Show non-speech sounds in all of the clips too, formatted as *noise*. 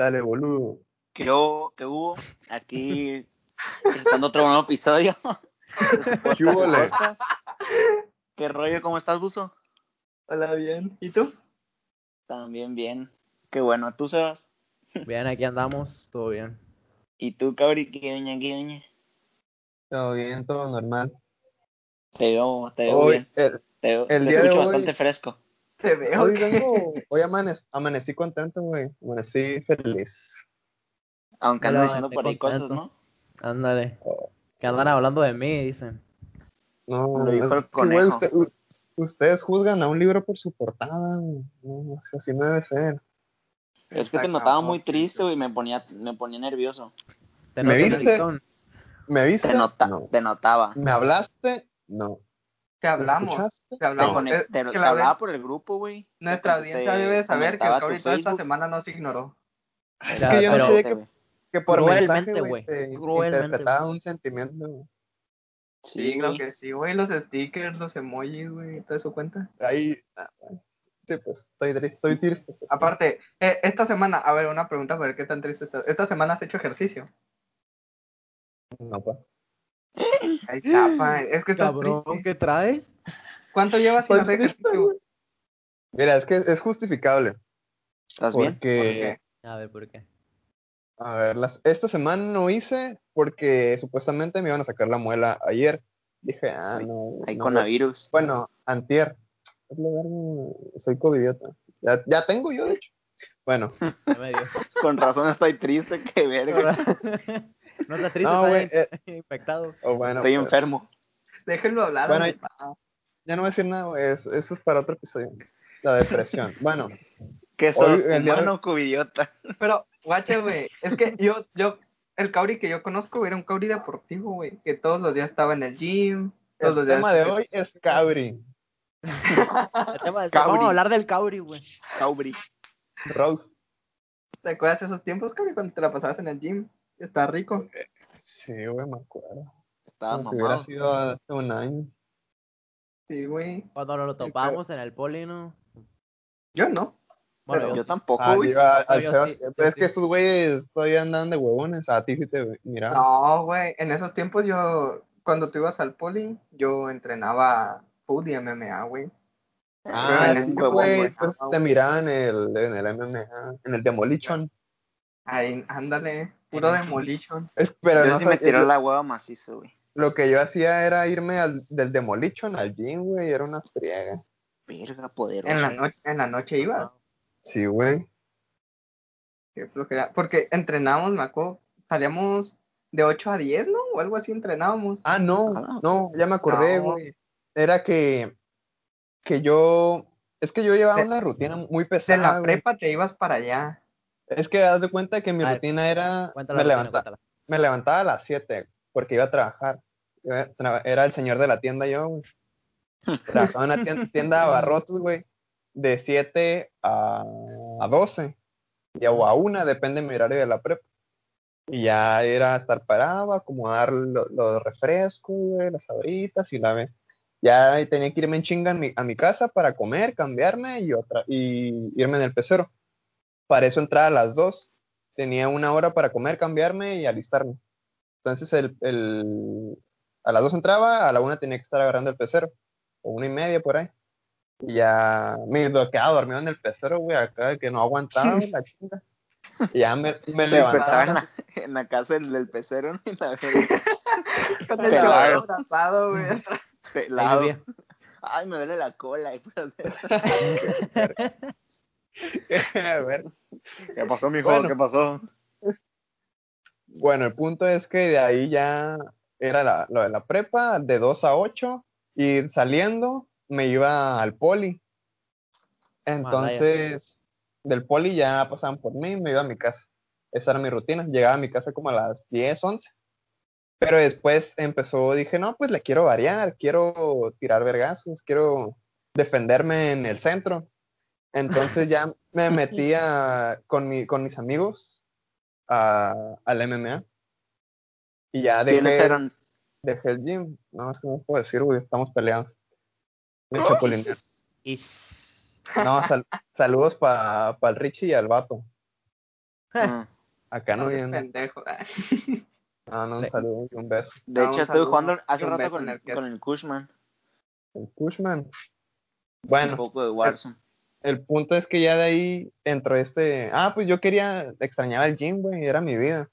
Dale, boludo. ¿Qué hubo? ¿Qué hubo? Aquí presentando otro nuevo episodio. *laughs* ¿Qué hubo? *laughs* ¿Qué rollo? ¿Cómo estás, Buzo? Hola, bien. ¿Y tú? También bien. Qué bueno. ¿Tú, Sebas? Bien, aquí andamos, todo bien. ¿Y tú, Cabri? ¿Qué doña? ¿Qué doña? Todo bien, todo normal. Te veo, te veo Hoy, bien. el, Te, veo- el te día de hoy- bastante fresco. Te veo. hoy que- vengo, hoy amanec- amanecí contento, güey. Amanecí feliz. Aunque andan diciendo por ahí cosas. ¿no? Ándale. Oh. Que andan hablando de mí, dicen. No, Lo dijo el conejo. usted- ustedes juzgan a un libro por su portada, güey. No, así no debe ser. Pero es que te notaba muy triste, güey. Me ponía, me ponía nervioso. ¿Te ¿Me viste? ¿Me viste? Te, nota, No. te notaba. ¿Me hablaste? No. Te ¿Me hablamos. Te Te, hablamos. Es te- que te la hablaba por el grupo, güey. Nuestra Te- audiencia te debe saber que el toda esta semana no se ignoró. Es que yo pero- no sé qué, que por Cruelmente, mensaje, güey, te Cruelmente, interpretaba güey. un sentimiento. güey. Sí, creo güey. que sí, güey. Los stickers, los emojis, güey. ¿Todo eso cuenta? Ahí, ah, sí, pues, estoy triste, estoy triste. Aparte, eh, esta semana, a ver, una pregunta para ver qué tan triste estás. Esta semana has hecho ejercicio. No, pues. Ahí está, pa. Es que Cabrón. ¿qué traes? ¿Cuánto llevas sin Estoy hacer ejercicio? Mira, es que es justificable. ¿Estás bien? Porque, A ver, ¿por qué? a ver, las, esta semana no hice porque supuestamente me iban a sacar la muela ayer. Dije, ah, no. Hay no, coronavirus. Bueno, antier. Es lo verga, soy covidiota. Ya, ya tengo yo, de hecho. Bueno. *laughs* Con razón estoy triste, qué verga. *laughs* no estás triste, No, güey, eh, *laughs* infectado. o bueno, Estoy pues, enfermo. Déjenlo hablar. Bueno, ya no voy a decir nada, güey. es- Eso es para otro episodio. La depresión. *laughs* Bueno, Que Hoy, sos día de- humano covidiota. *laughs* Pero, guache, güey. Es que yo, yo, el Cabri que yo conozco era un Cabri deportivo, güey. Que todos los días estaba en el gym. Todos el los días. tema de hoy es Cabri. El tema del- Cauri. Vamos a hablar del Cauri, güey. Caubri. Rose. ¿Te acuerdas de esos tiempos, Cabri, cuando te la pasabas en el gym? Está rico. Sí, güey, me acuerdo. Estaba Como si hubiera mamado. sido hace un año. Sí, güey. Cuando nos lo topamos en el poli, ¿no? Yo no. Bueno, yo Yo sí. tampoco, Ah, güey. digo, a- al yo Sebas- sí, yo es sí. que estos güeyes todavía andan de huevones. A ti sí te mira. No, güey. En esos tiempos yo, cuando tú ibas al poli, yo entrenaba food y MMA, güey. Ah, en ese güey. Pues Ah, te güey. miraba en el, en el MMA, en el Demolition. Ahí, ándale. Puro demolition. *laughs* Es, pero yo no sí me tiró lo, la hueva macizo, güey. lo que yo hacía era irme al, del Demolition al gym, güey. Era una friega. Verga, poderoso. En la noche, en la noche ibas. Sí, güey. Qué flojera. Porque entrenábamos, me acuerdo, salíamos de 8 a 10, ¿no? O algo así entrenábamos. Ah, no, Ah. no, ya me acordé, No. güey. Era que, que yo, es que yo llevaba De- una rutina muy De pesada, la güey. prepa te ibas para allá. Es que haz de cuenta que mi A ver, rutina era, me, Rutina, levanta- cuéntala. me levantaba a las 7 porque iba a trabajar. Era el señor de la tienda yo, güey. *laughs* Trabajaba en una tienda, tienda de abarrotes, güey, de 7 a, a 12, y, o a 1, depende de mi horario de la prepa. Y ya era estar parado, acomodar lo- los refrescos, güey, las abritas y la vez. Ya tenía que irme en chinga a mi, a mi casa para comer, cambiarme y otra y irme en el pecero. Para eso entraba a las 2. Tenía una hora para comer, cambiarme y alistarme. Entonces el, el, a las 2 entraba, a la 1 tenía que estar agarrando el pecero. O una y media por ahí. Y ya me lo quedaba dormido en el pecero, güey, acá de que no aguantaba güey, la chinga. Y ya me, me levantaba. en la, en la casa del, del pecero, ¿no? Y la *laughs* Con el abrazado, güey. Pelado. Ay, me duele la cola. *laughs* y *laughs* a ver. ¿Qué pasó, mijo? Bueno. ¿Qué pasó? Bueno, el punto es que de ahí ya era la, lo de la prepa, de 2 a 8, y saliendo me iba al poli. Entonces, del poli ya pasaban por mí, me iba a mi casa. Esa era mi rutina. Llegaba a mi casa como a las 10, 11. Pero después empezó, dije, no, pues le quiero variar, quiero tirar vergazos, quiero defenderme en el centro. Entonces ya me metí a- con, mi, con mis amigos a, al MMA. Y ya ¿Quiénes dejé, eran? dejé el gym. No, es que no puedo decir, güey, estamos peleados. Me. No, sal- saludos para el Richie y al vato. *laughs* Acá no viene. pendejo. No, no, un saludo y un beso. De hecho, un estuve jugando hace un rato con, el con el Cushman. El Pushman. Un Bueno, poco de Warzone. el punto es que ya de ahí entró este. Ah, pues yo quería, extrañaba el gym, güey, era mi vida.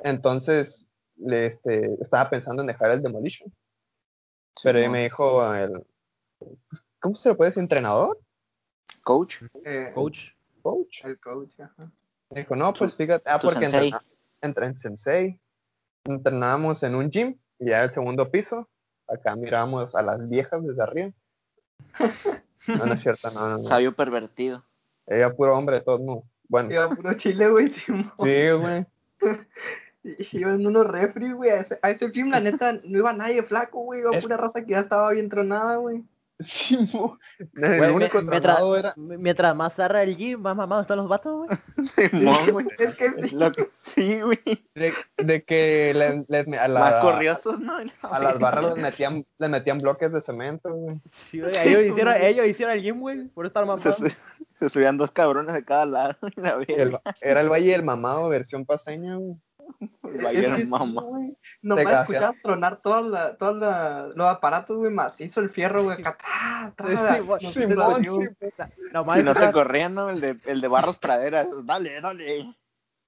Entonces, le, este, estaba pensando en dejar el Demolition. Pero me dijo el. ¿Cómo se le puede decir? ¿Entrenador? Coach. Eh, Coach. ¿Coach? El coach, ajá. Me dijo, no, pues fíjate. Ah, porque sensei. entrena- entre en Sensei. Entrenábamos en un gym, y ya el segundo piso. Acá mirábamos a las viejas desde arriba. *laughs* No, no es *laughs* cierto, no, no, no. Sabio pervertido. Ella puro hombre de todos modos. Bueno, Iba puro chile, güey. Sí, güey. *laughs* Iban unos refri, güey. A ese, a ese film, la neta, no iba nadie flaco, güey. Iba Es- pura raza que ya estaba bien tronada, güey. Simón. El Güey, único me- mientras, era. mientras más zarra el gym, más mamados están los vatos, güey. *laughs* Simón, *laughs* güey. Es que sí. lo que- Sí, güey. De, de que les, les a, la- Más corriosos, ¿no? a las barras les metían, les metían bloques de cemento, güey. Sí, güey, ellos hicieron, ellos hicieron el gym, güey, por estar Se, mamados. su- se subían dos cabrones de cada lado. y la el- era el Valle del Mamado, versión paseña, güey. *laughs* Bayern sí, mamá. güey. Nomás Te escuchabas tronar todos la, todas la, los aparatos, güey, macizo, el fierro, güey, acá, Sí, no se escuchaba- corrían, ¿no? El de, el de Barros *laughs* Praderas. Dale, dale.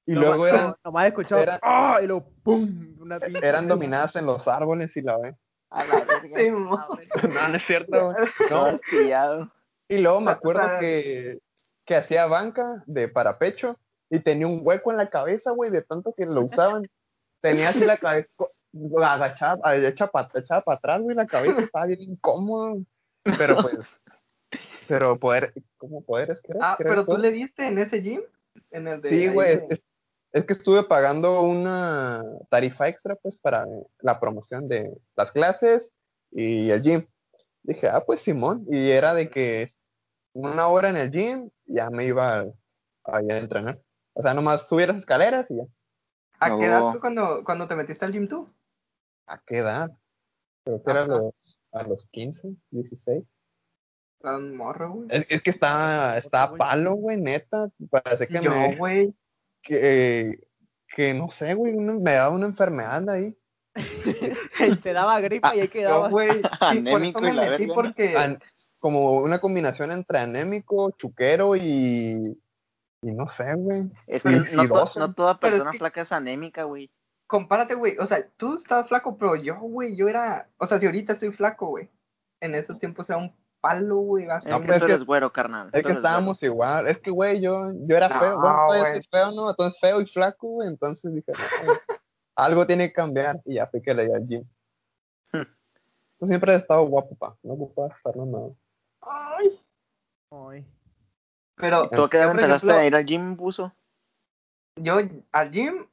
Y nomás- luego eran, Nomás escuchaba, era- ¡ah! y luego, ¡pum! Una eran dominadas en los árboles y la ve. A la verga. Simón. *laughs* No, no es cierto, güey. No. Y luego me acuerdo que, que hacía banca de parapecho y tenía un hueco en la cabeza, güey, de tanto que lo usaban. Tenía así la cabeza agachada, hecha para atrás, güey, la cabeza estaba bien incómodo. Pero pues, pero poder, ¿cómo poderes crees? Ah, ¿Crees pero tú poder? le diste en ese gym, en el de Sí, güey, de- es, es que estuve pagando una tarifa extra, pues, para la promoción de las clases y el gym. Dije, ah, pues, Simón, y era de que una hora en el gym, ya me iba a, a a entrenar. O sea, nomás subir las escaleras y ya. ¿A qué edad fue cuando, cuando te metiste al gym tú? ¿A qué edad? Creo que era a los, a los 15, 16. Estás un morro, güey. Es, es que está, está a palo, güey, neta. Parece que Yo, me, güey. que, que no sé, güey, una- me daba una enfermedad ahí. *laughs* Te daba gripa y ahí Yo, quedaba. güey. Sí, *laughs* por Anémico eso y la porque... an- como una combinación entre anémico, chuquero y, y no sé, güey. Es que no, no toda Pero es persona que- flaca es anémica, güey. compárate, güey. O sea, tú estabas flaco, pero yo, güey, yo era. O sea, si ahorita estoy flaco, güey. En esos tiempos era un palo, güey. No, que pues tú es que- eres güero, carnal. Es que estábamos igual. Es que, güey, yo, yo era No, feo. Bueno, güey. soy feo, ¿no? Entonces feo y flaco, güey. Entonces dije, no, algo tiene que cambiar. Y ya fui que le di al gym. *laughs* Tú siempre has estado guapo, pa. No ocupas estar nada. Ay. Ay. Pero. ¿Tú a qué edad empezaste ejemplo, a ir al gym, buzo? Yo al gym.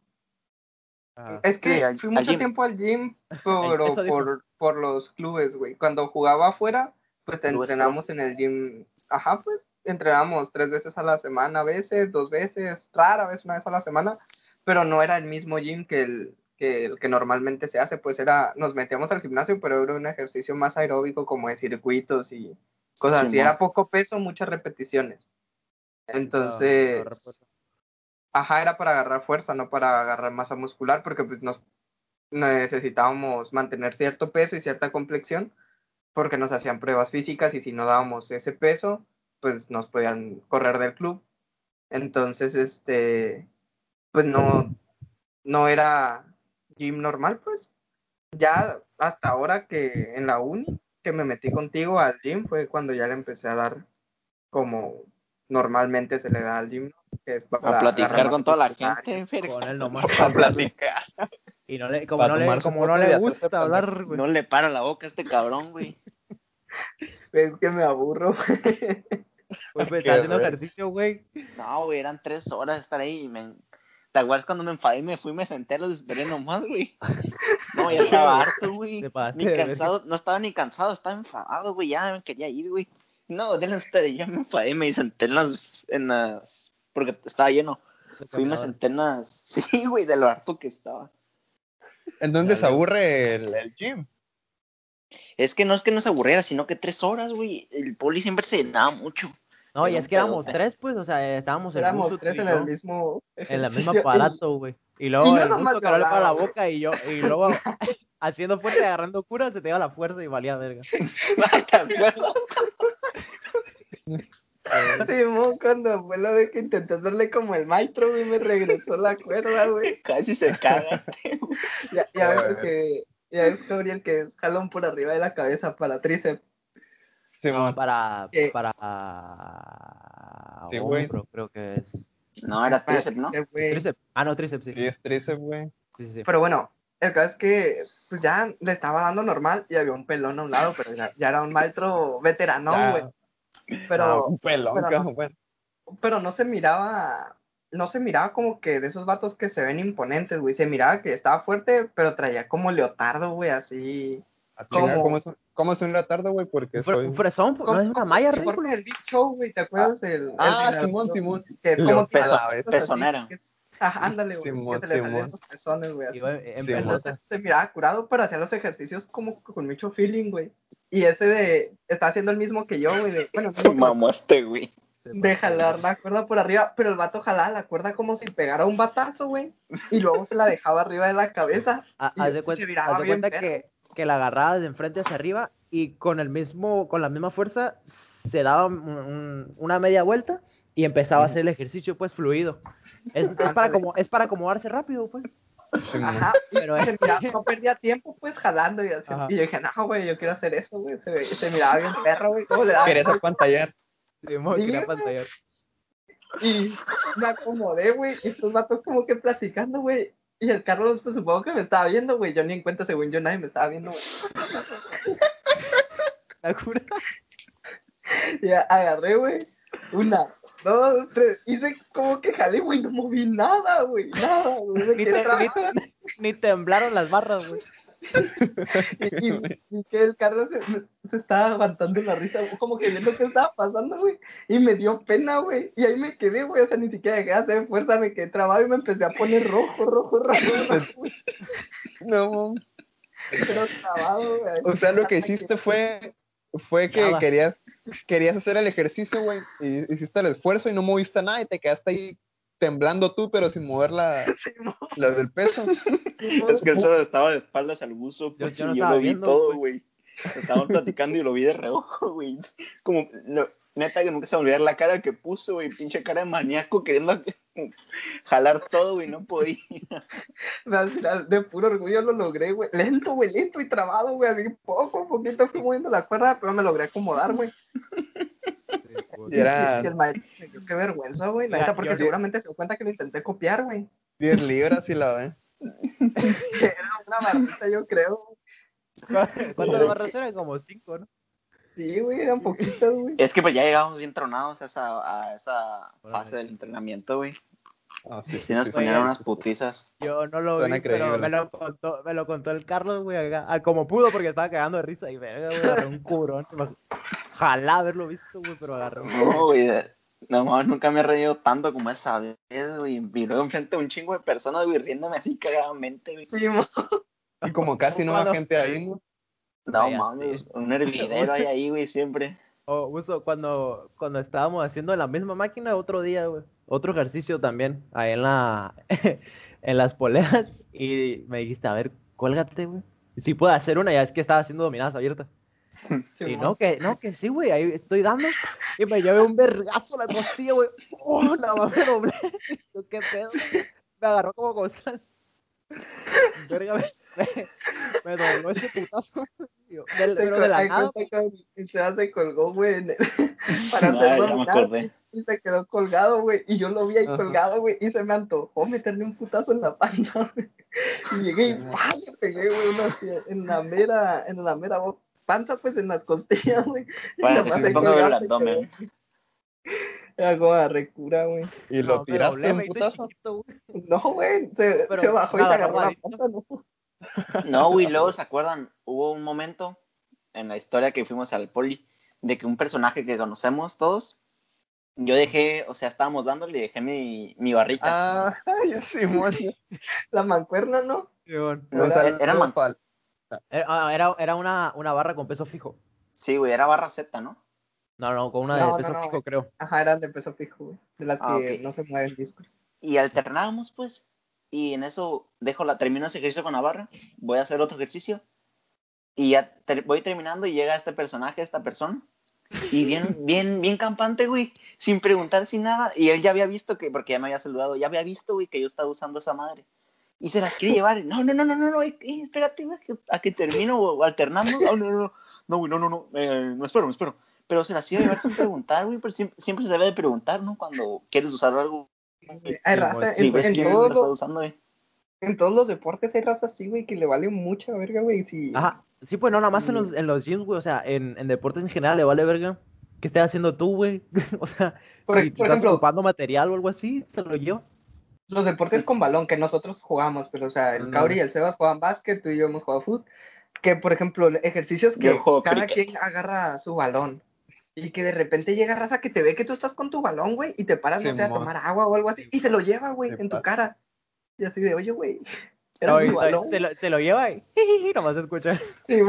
Ah. Es que Sí, al- fui al mucho gym. tiempo al gym *laughs* dijo. por, por los clubes, güey. Cuando jugaba afuera, pues te entrenamos en el gym. Ajá, pues entrenamos tres veces a la semana, a veces, dos veces, rara vez, una vez a la semana. Pero no era el mismo gym que el que, el que normalmente se hace, pues era, nos metíamos al gimnasio, pero era un ejercicio más aeróbico como de circuitos y cosas así. Simón. Era poco peso, muchas repeticiones. Entonces, Ajá, era para agarrar fuerza, no para agarrar masa muscular, porque pues nos necesitábamos mantener cierto peso y cierta complexión, porque nos hacían pruebas físicas y si no dábamos ese peso, pues nos podían correr del club. Entonces, este, pues no, no era gym normal, pues. Ya hasta ahora que en la uni, que me metí contigo al gym, fue cuando ya le empecé a dar como normalmente se le da al gym, ¿no? que es para A platicar con toda la gente. Con él nomás. *laughs* A platicar. Y no le, como no le, como no y le gusta hablar, güey. No le para la boca a este cabrón, güey. *laughs* Es que me aburro. Pues, pues, *laughs* Qué estaba haciendo güey. ejercicio, güey. No, güey, eran tres horas de estar ahí y me... ¿Te acuerdas cuando me enfadé y me fui, me senté, los esperé nomás, güey? No, ya estaba harto, güey. Ni cansado, no estaba ni cansado, estaba enfadado, güey, ya me quería ir, güey. No, denle ustedes, ya me enfadé, me senté en las, en las, porque estaba lleno. Fui y me senté en las, sí, güey, de lo harto que estaba. Entonces se Dale. aburre el, el gym. Es que no es que nos aburriera, sino que tres horas, güey, el poli siempre se llenaba mucho. No, y es que éramos tres, pues, o sea, estábamos el Éramos tres y en yo, el mismo. en el mismo ejercicio, y- aparato, güey. Y luego y yo el buzo que no le para la boca y yo, y luego *laughs* *laughs* haciendo fuerte y agarrando cura se te iba la fuerza y valía verga. *laughs* ¿Te acuerdas? Simón, cuando fue lo de que intenté hacerle como el maestro, güey, me regresó la cuerda, güey. *laughs* Casi se caga. *laughs* Ya, ya ves que, ya ves, Gabriel, que es jalón por arriba de la cabeza para tríceps. Simón. Para, Eh. para Sí, güey. hombro, creo que es. No, era tríceps, ¿no? Güey. Tríceps. Ah, no, tríceps, sí. Sí, es tríceps, güey. Sí, sí, sí. Pero bueno, el caso es que pues ya le estaba dando normal y había un pelón a un lado, pero ya, ya era un maestro veterano, Ya. Ah, Pero, un pelón, pero no. *laughs* bueno. pero no se miraba, no se miraba como que de esos vatos que se ven imponentes, güey. Se miraba que estaba fuerte, pero traía como leotardo, güey, así. A chingar, ¿Cómo? ¿Cómo es un, cómo es un retardo, güey? Porque soy... un fresón, pues, ¿no es una Como- malla como ridícula? el Big Show, güey, ¿te acuerdas? el, Ah, el- Simón, Simón. Que es como que Ajá, ándale, güey. Simón, que se le salían Simón. los pezones, güey. así. Sí. Entonces se miraba curado, pero hacía los ejercicios como con mucho feeling, güey. Y ese de, está haciendo el mismo que yo, güey, de, bueno, que- Mamaste, güey. de jalar la cuerda por arriba, pero el vato jalaba la cuerda como si pegara un batazo, güey, y luego se la dejaba arriba de la cabeza. Y Haz de cuenta, miraba haz de cuenta que, que la agarrabas de enfrente hacia arriba y con el mismo, con la misma fuerza se daba un- un- una media vuelta y empezaba a hacer el ejercicio pues fluido. Es, es para como, es para acomodarse rápido, pues. Ajá, Pero es- miraba, no perdía tiempo, pues, jalando y así. Ajá. Y yo dije, no, güey, yo quiero hacer eso, güey. Se, miraba bien perro, güey, cómo le daba. Querías apantallar. Sí, quería güey. pantallar. Y me acomodé, güey, y estos vatos como que platicando, güey. Y el Carlos, pues, supongo que me estaba viendo, güey. Yo ni en cuenta, según yo, nadie me estaba viendo, güey. *laughs* ¿Te acuerdas? Y agarré, güey. Una, dos, tres. Hice como que jalé, güey. No moví nada, güey. Nada, güey. Me Ni, te- temblaron las barras, güey. *laughs* Y, y- y que el Carlos se, se estaba aguantando la risa, güey, como que viendo qué estaba pasando, güey. Y me dio pena, güey. Y ahí me quedé, güey. O sea, ni siquiera dejé de hacer fuerza, me quedé trabado y me empecé a poner rojo, rojo, rojo, *laughs* rojo, güey. No, Pero trabado, güey. o sea, lo que hiciste fue fue que Nada. querías querías hacer el ejercicio, güey, y hiciste el esfuerzo y no moviste nada y te quedaste ahí temblando tú, pero sin mover la, *laughs* la del peso. *laughs* Es que él solo estaba de espaldas al buzo, pues, yo no y yo estaba lo vi viendo, todo, güey. güey. Estaban platicando y lo vi de reojo, güey. Como, lo- neta que nunca se me va a olvidar la cara que puso, güey, pinche cara de maníaco queriendo *laughs* jalar todo, güey, no podía. *laughs* Al final, de puro orgullo lo logré, güey. Lento, güey, lento y trabado, güey. Así poco poquito fui moviendo la cuerda, pero me logré acomodar, güey. Y era Y el maestro me dio qué vergüenza, güey. La neta, porque yo- seguramente se dio cuenta que lo intenté copiar, güey. 10 libras y la ve. *laughs* Era una barrita, yo creo. ¿Cuántas barras eran? Como cinco, ¿no? Sí, güey, eran poquitas, güey. Es que pues ya llegamos bien tronados a esa, a esa fase del entrenamiento, güey. Ah, sí, Sí, nos sí, ponían sí. unas putizas. Yo no lo Suena vi, pero me lo contó, me lo contó el Carlos, güey, acá, ah, como pudo, porque estaba cagando de risa y verga, güey, agarré un cubrón. Ojalá haberlo visto, güey, pero agarré un No, güey. No, nunca me he reído tanto como esa vez, güey. Y luego enfrente de un chingo de personas, güey, riéndome así cagadamente, güey. Y como casi no hay gente ahí, ¿no? No, Ay, mames, así. un hervidero *laughs* hay ahí, güey, siempre. O uso cuando, cuando estábamos haciendo la misma máquina otro día, güey. Otro ejercicio también, ahí en la *laughs* en las poleas. Y me dijiste, a ver, cuélgate, güey. Si puedo hacer una, ya es que estaba haciendo dominadas abiertas. *laughs* sí, Y no, que, no, que sí, güey, ahí estoy dando. Y me llevé un vergazo a la costilla, güey. Oh, nada más me doblé. Yo, qué pedo. Me agarró como cosas. Verga, *laughs* me, dobló ese putazo. *laughs* Yo, del- Se pero de la nada. Sebas se colgó, güey, en el- *laughs* para hacer ya me acordé. y se quedó colgado, güey, y yo lo vi ahí Ajá. colgado, güey, y se me antojó meterle un putazo en la panza, güey. Y llegué y ¡pah! le pegué, güey, uno así en la mera, en la mera panza, pues, en las costillas, güey. Y Para que se me ponga a ver el se abdomen. Era como la recura, güey. Y lo No, tiraste doble, un putazo. chiquito, güey. No, güey, se, Pero se bajó y te agarró la pata, ¿no? No, güey, *laughs* luego se acuerdan, hubo un momento en la historia que fuimos al poli de que un personaje que conocemos todos, yo dejé, o sea, estábamos dándole y dejé mi, mi barrita. Ah, *laughs* ya Simón. La mancuerna, ¿no? No, O sea, era- era no, man- Era, ah, era, era una, una barra con peso fijo. Sí, güey, era barra Z, ¿no? No, no, con una No, de no, peso no, fijo, güey. creo. Ajá, eran de peso fijo, güey. De las Ah, que ok. no se mueven discos. Y alternábamos, pues, y en eso dejo la, termino ese ejercicio con la barra, voy a hacer otro ejercicio, y ya voy terminando y llega este personaje, esta persona, y bien, bien, bien campante, güey, sin preguntar, sin nada, y él ya había visto que, porque ya me había saludado, ya había visto, güey, que yo estaba usando esa madre. Y se las quiere llevar, no, no, no, no, no, no, eh, eh, espérate, güey, a que termino o, o alternamos, no, no, no, no, güey, no, no, no, eh, no espero, no espero. Pero se las iba a llevar sin preguntar, güey, pero siempre, siempre se debe de preguntar, ¿no? Cuando quieres usar algo Hay raza, en, todos los, usando, güey. en todos los deportes hay raza así, güey, que le vale mucha verga, güey. Si... Ajá. Sí, pues no, nada más en los, en los gyms, güey. O sea, en, en deportes en general le vale verga. ¿Qué estás haciendo tú, güey? *laughs* o sea, Por, si por estás ejemplo, ocupando material o algo así, se lo yo. los deportes con balón que nosotros jugamos, pero o sea, el Mm. Cauri y el Sebas juegan básquet, tú y yo hemos jugado fútbol. Que por ejemplo, ejercicios que cada cricket. quien agarra su balón. Y que de repente llega raza que te ve que tú estás con tu balón, güey, y te paras, no sé, a tomar agua o algo así, y se lo lleva, güey, en tu pasa. cara. Y así de, oye, güey, *laughs* era No, mi y- balón. se, lo, se lo lleva *laughs* y nomás se escucha. Sí.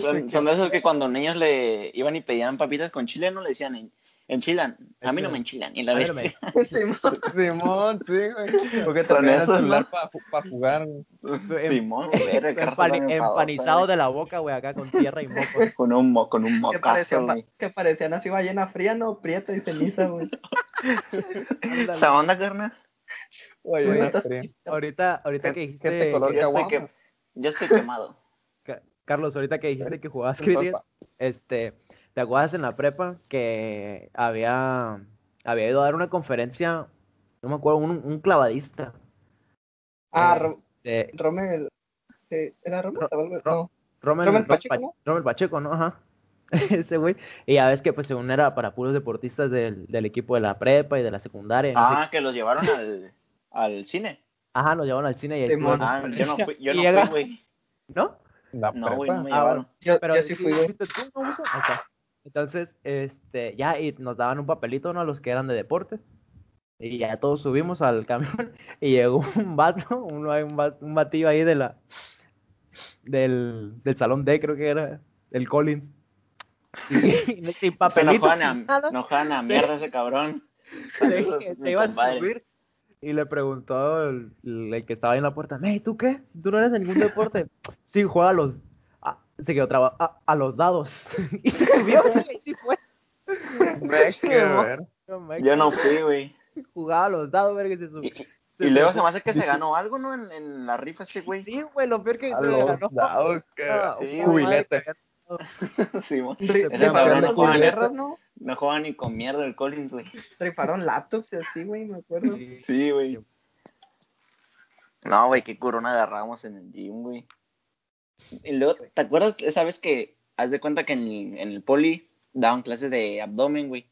Son, son de esos que cuando niños le iban y pedían papitas con chile, no le decían enchilan. A mí no me enchilan. Y la vez. mo. *laughs* *laughs* Simón, sí, güey. Porque te el celular ¿no? para jugar, güey. *laughs* Simón, Empani- enfadosa, empanizado güey. de la boca, güey, acá con tierra y moco. Con un, mo- con un Que mocazo, parecían, güey. que parecían así ballena fría, no, prieta y ceniza, güey. ¿Esa onda, carnal? Oye, Güey. Ahorita, ahorita que ¿Qué- dijiste, qué te color Yo estoy, que, yo estoy quemado. Ca- Carlos, ahorita que dijiste que jugabas cricket, este, ¿te acuerdas en la prepa que había, había ido a dar una conferencia, no me acuerdo, un, un clavadista, Ah, Eh, Ro- de Rommel. sí, ¿Era Rommel? Ro- o algo? Ro- No. Ro- Pacheco, Pa- ¿no? Rommel Pacheco, ¿no? Ajá. *laughs* Ese güey. Y ya ves que pues según era para puros deportistas del, del equipo de la prepa y de la secundaria. y no sé Ah, que los llevaron al, al cine. Ajá, nos llevaron al cine y estuvo la Ah, yo no fui, yo no fui, güey. ¿No? La No, güey, no me. Ah, llevaron. Yo, Pero yo sí fui, güey. ¿fuiste tú, no, Uso? Entonces, este, ya, y nos daban un papelito, ¿no? A los que eran de deportes. Y ya todos subimos al *laughs* camión y llegó un vato, *laughs* uno, un, va- un batillo ahí de la, del, del salón D, creo que era, del Collins. Y, sin papelito, a, nada, no a mierda ese cabrón. Saludos, se mi iba a compadre. subir y le preguntó el, el que estaba ahí en la puerta, "Ey, ¿tú qué? ¿Tú no eres de ningún deporte? *laughs* sí, juega a los... se quedó trabado, a, a los dados. *laughs* y se subió *laughs* y sí fue. Yo no fui, güey. Jugaba a los dados, verga, y se subió. Y, y luego se me hace que se ganó algo, ¿no? En, en la rifa ese güey. Sí, güey, lo peor que A se los ganó. dados, que- Ah, sí, jubilete. *laughs* Sí, Rifaron no con juega guerras, ¿no? No juega ni con mierda el Collins, güey. Rifaron laptops y así, güey, me acuerdo. Sí. Sí, güey. No, güey, qué corona agarramos en el gym, güey. Y luego, ¿te acuerdas esa vez que haz de cuenta que en el, en el poli daban clases de abdomen, güey?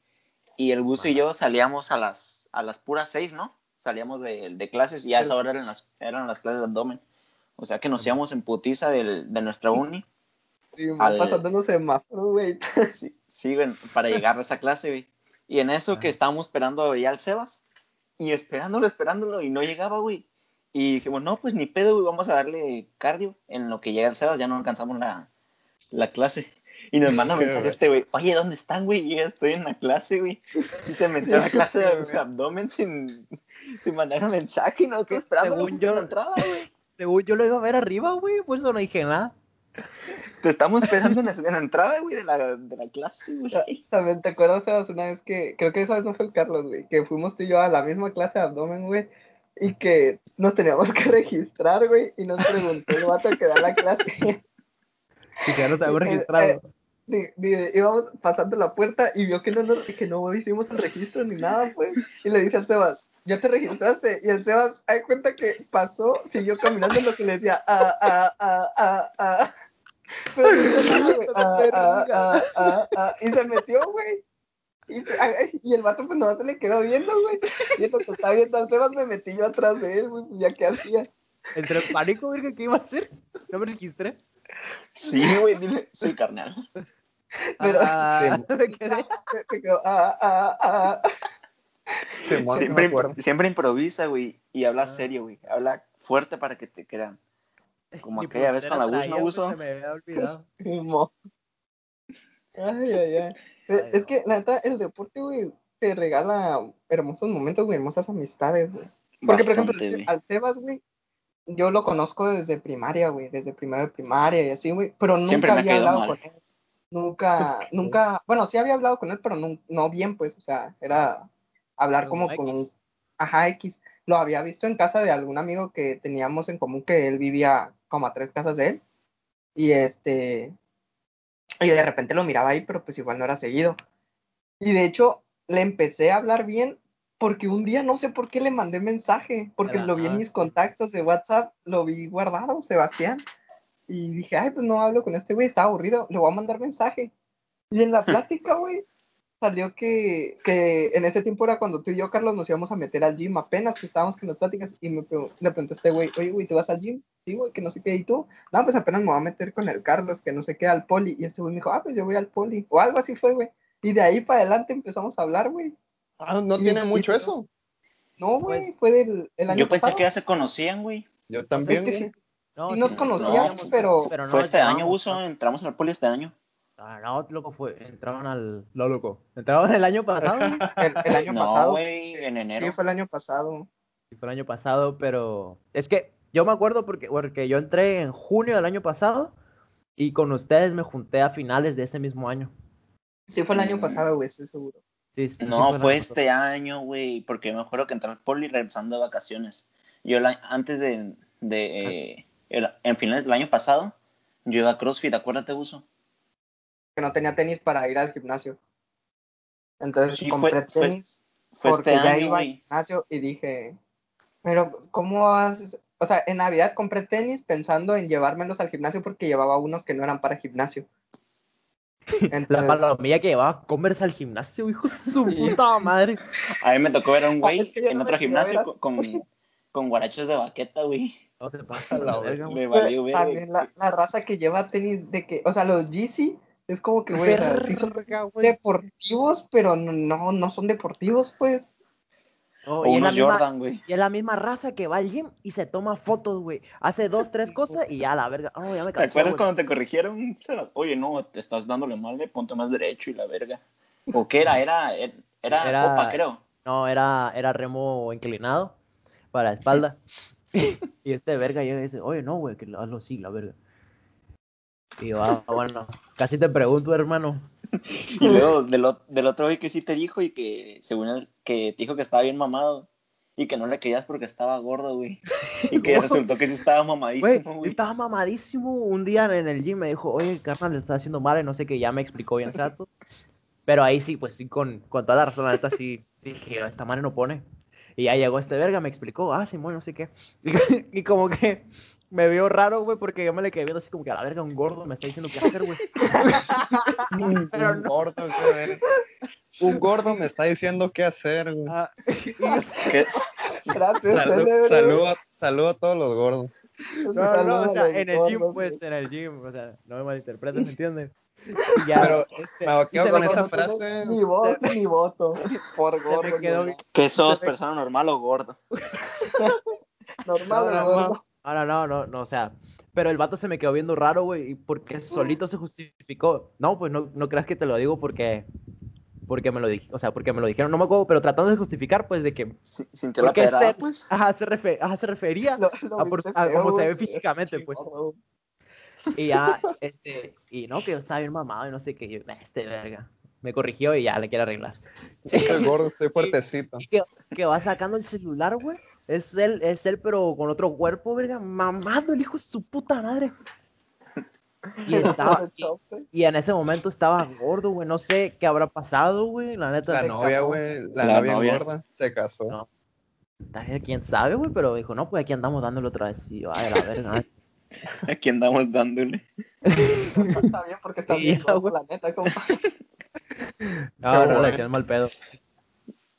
Y el buzo y yo salíamos a las a las puras seis, ¿no? Salíamos de, de clases y a esa hora eran las, eran las clases de abdomen. O sea que nos íbamos en putiza del, de nuestra uni. Sí. Al- Pasando semáforos, güey. *laughs* Sí, sí, güey, para llegar a esa clase, güey. Y en eso que estábamos esperando ya al Sebas. Y esperándolo, esperándolo, y no llegaba, güey. Y dijimos, no, pues ni pedo, güey, vamos a darle cardio. En lo que llega el Sebas, ya no alcanzamos la, la clase. *laughs* Y nos manda *laughs* mensaje este, güey, oye, ¿dónde están, güey? Y ya estoy en la clase, güey. Y se metió a la clase de *laughs* abdomen sin, sin mandar un mensaje y nosotros esperando Según yo- la entrada, güey. Según yo lo iba a ver arriba, güey, por eso no dije nada. Te estamos esperando en la, en la entrada, güey, de la, de la clase, güey. También te acuerdas, Sebas, una vez que, creo que esa vez no fue el Carlos, güey, que fuimos tú y yo a la misma clase de abdomen, güey, y que nos teníamos que registrar, güey, y nos preguntó el vato que da la clase. Y que ya nos habíamos Eh, registrado. eh, di- íbamos pasando la puerta y vio que no, nos- que no hicimos el registro ni nada, pues, y le dice al Sebas, ¿ya te registraste? Y el Sebas, hay cuenta que pasó, siguió caminando en lo que le decía, ah, ah, ah, ah, ah. Pero ah, ah, ah, y se metió, güey. Y, y el vato pues no se le quedó viendo, güey. Y en lo que estaba viendo al Sebas me metí yo atrás de él, güey, pues ya qué hacía. Entre el pánico, verga, ¿qué iba a hacer? No me registré. Sí, güey, dile, soy carnal. Pero- Ah, *laughs* me quedé. Se, quedó, ah, ah, ah. Siempre, siempre improvisa, güey, y habla Ah. serio, güey. Habla fuerte para que te crean. Como Ni aquella vez con la bus, ¿no, güey, Se me había olvidado. *laughs* Ay, ay, ay. Ay, es no. que, la neta, el deporte, güey, te regala hermosos momentos, güey, hermosas amistades, güey. Porque, por ejemplo, Bastante, güey. al Sebas, güey, yo lo conozco desde primaria, güey, desde primero de primaria y así, güey, pero nunca Siempre había hablado mal. con él. Nunca, nunca, bueno, sí había hablado con él, pero no, no bien, pues, o sea, era hablar Como como con un, X. ajá, X. Lo había visto en casa de algún amigo que teníamos en común, que él vivía como a tres casas de él. Y este, y de repente lo miraba ahí, pero pues igual no era seguido. Y de hecho, le empecé a hablar bien porque un día no sé por qué le mandé mensaje, porque lo vi en mis contactos de WhatsApp, lo vi guardado, Sebastián. Y dije, ay, pues no hablo con este güey, está aburrido, le voy a mandar mensaje. Y en la *laughs* plática, güey, salió que, que en ese tiempo era cuando tú y yo, Carlos, nos íbamos a meter al gym apenas que estábamos con las pláticas y me pre- le pregunté a este güey, oye, güey, ¿tú vas al gym? Sí, güey, que no sé qué, ¿y tú? No, pues apenas me voy a meter con el Carlos, que no sé qué, al poli. Y este güey me dijo, ah, pues yo voy al poli. O algo así fue, güey. Y de ahí para adelante empezamos a hablar, güey. Ah, no Y- tiene y- mucho eso. No, güey, Pues, fue del el año Yo pensé pasado. que ya se conocían, güey. Yo sea, también, es que güey. sí, No, Sí nos conocíamos, pero- no Fue este año, tanto. entramos al poli este año. Ah, no, loco, fue, entraron al... No, loco. Entraron el año pasado, *laughs* el, el año No, pasado. en Sí, enero. fue el año pasado. Sí, fue el año pasado, pero es que yo me acuerdo porque, porque yo entré en junio del año pasado y con ustedes me junté a finales de ese mismo año. Sí, fue el año Mm. pasado, güey, estoy seguro. Sí, sí, sí No, fue este año, güey, porque me acuerdo que entré al poli regresando de vacaciones. Yo la- antes de, de eh, el- en finales del año pasado, yo iba a CrossFit, acuérdate, Buzo. Que no tenía tenis para ir al gimnasio. Entonces compré fue, tenis fue porque este ya año, iba al güey. gimnasio y dije, pero ¿cómo haces? O sea, en Navidad compré tenis pensando en llevármelos al gimnasio porque llevaba unos que no eran para gimnasio. *laughs* La Entonces, palomilla que llevaba Converse al gimnasio, hijo de su puta madre. A mí me tocó ver a un *laughs* güey es que yo en no otro ver gimnasio con, con, guaraches de baqueta, güey. No se pasa la *laughs* verga, güey. Me valió ver, también la, la raza que lleva tenis de que, o sea, los Yeezy es como que, güey, o sea, sí son Verga, güey. deportivos, pero no, no, no son deportivos, pues. No, O y, es la unos misma, Jordan, güey. y es la misma raza que va al gym y se toma fotos, güey. Hace dos, tres cosas y ya la verga. Oh, ya me ¿Te acuerdas cuando te corrigieron? Oye, no, te estás dándole mal, le ponte más derecho y la verga. ¿O qué era? Era, era, era Era- copa, creo. No, era, era remo inclinado para la espalda. *laughs* y este verga llega y dice, oye, no, güey, que hazlo así, la verga. Y yo, ah, bueno, casi te pregunto, hermano. *laughs* Y luego del, del otro güey que sí te dijo y que según él, que te dijo que estaba bien mamado y que no le querías porque estaba gordo, güey. *laughs* Y que resultó que sí estaba mamadísimo, güey. estaba mamadísimo un día en el gym, me dijo, oye, carnal, le está haciendo mal, y no sé qué, ya me explicó bien exacto. *laughs* Pero ahí sí, pues sí, con, con toda la razón, neta sí, dije, esta madre no pone. Y ya llegó este verga, me explicó, ah, sí, bueno, no sé qué. Y, como que me vio raro, güey, porque yo me le quedé viendo así como que a la verga, un gordo me está diciendo qué hacer, güey. *laughs* Pero un no. gordo, qué verga. Un gordo me está diciendo qué hacer, güey. Ah, *laughs* Gracias, Salu- célebre. Saludo a- saludo a todos los gordos. no, no, o Saludos a sea, en el gym, pues, en el gym, o sea, no me malinterpretes, ¿me entiendes? Y ya, Pero este, me quedo con me esa frase. Ni voto, ni voto. *laughs* Por gordo. quedó que sos persona normal o gordo. Normal, No, no, gordo. Ah, no, no, no, no, o sea, pero el vato se me quedó viendo raro, güey, y porque solito se justificó. No, pues no, no creas que te lo digo porque, porque me lo dije, o sea, porque me lo dijeron, no me acuerdo, pero tratando de justificar, pues, de que, Si- Sintió la pedrada, se, pues. ajá, se, refe- ajá, se refería, *laughs* Lo- lo a por- viste a feo, cómo se ve físicamente, pues. Y ya, este, y no, que yo estaba bien mamado y no sé qué, yo, este verga, me corrigió y ya le quiere arreglar. Soy gordo, estoy *laughs* fuertecito. Y que, que va sacando el celular, güey. Es él, es él, pero con otro cuerpo, verga. Mamado, el hijo de su puta madre. Y *laughs* estaba, y, Chope. y en ese momento estaba gordo, güey. No sé qué habrá pasado, güey. La neta. La novia, güey, la, La novia, novia. gorda, se casó. No. ¿Quién sabe, güey? Pero dijo, no, pues aquí andamos dándole otra vez. Y yo, ay, la verga. *laughs* Aquí andamos dándole. Está bien porque está *laughs* bien güey. la neta, compa. No, no le decían mal pedo.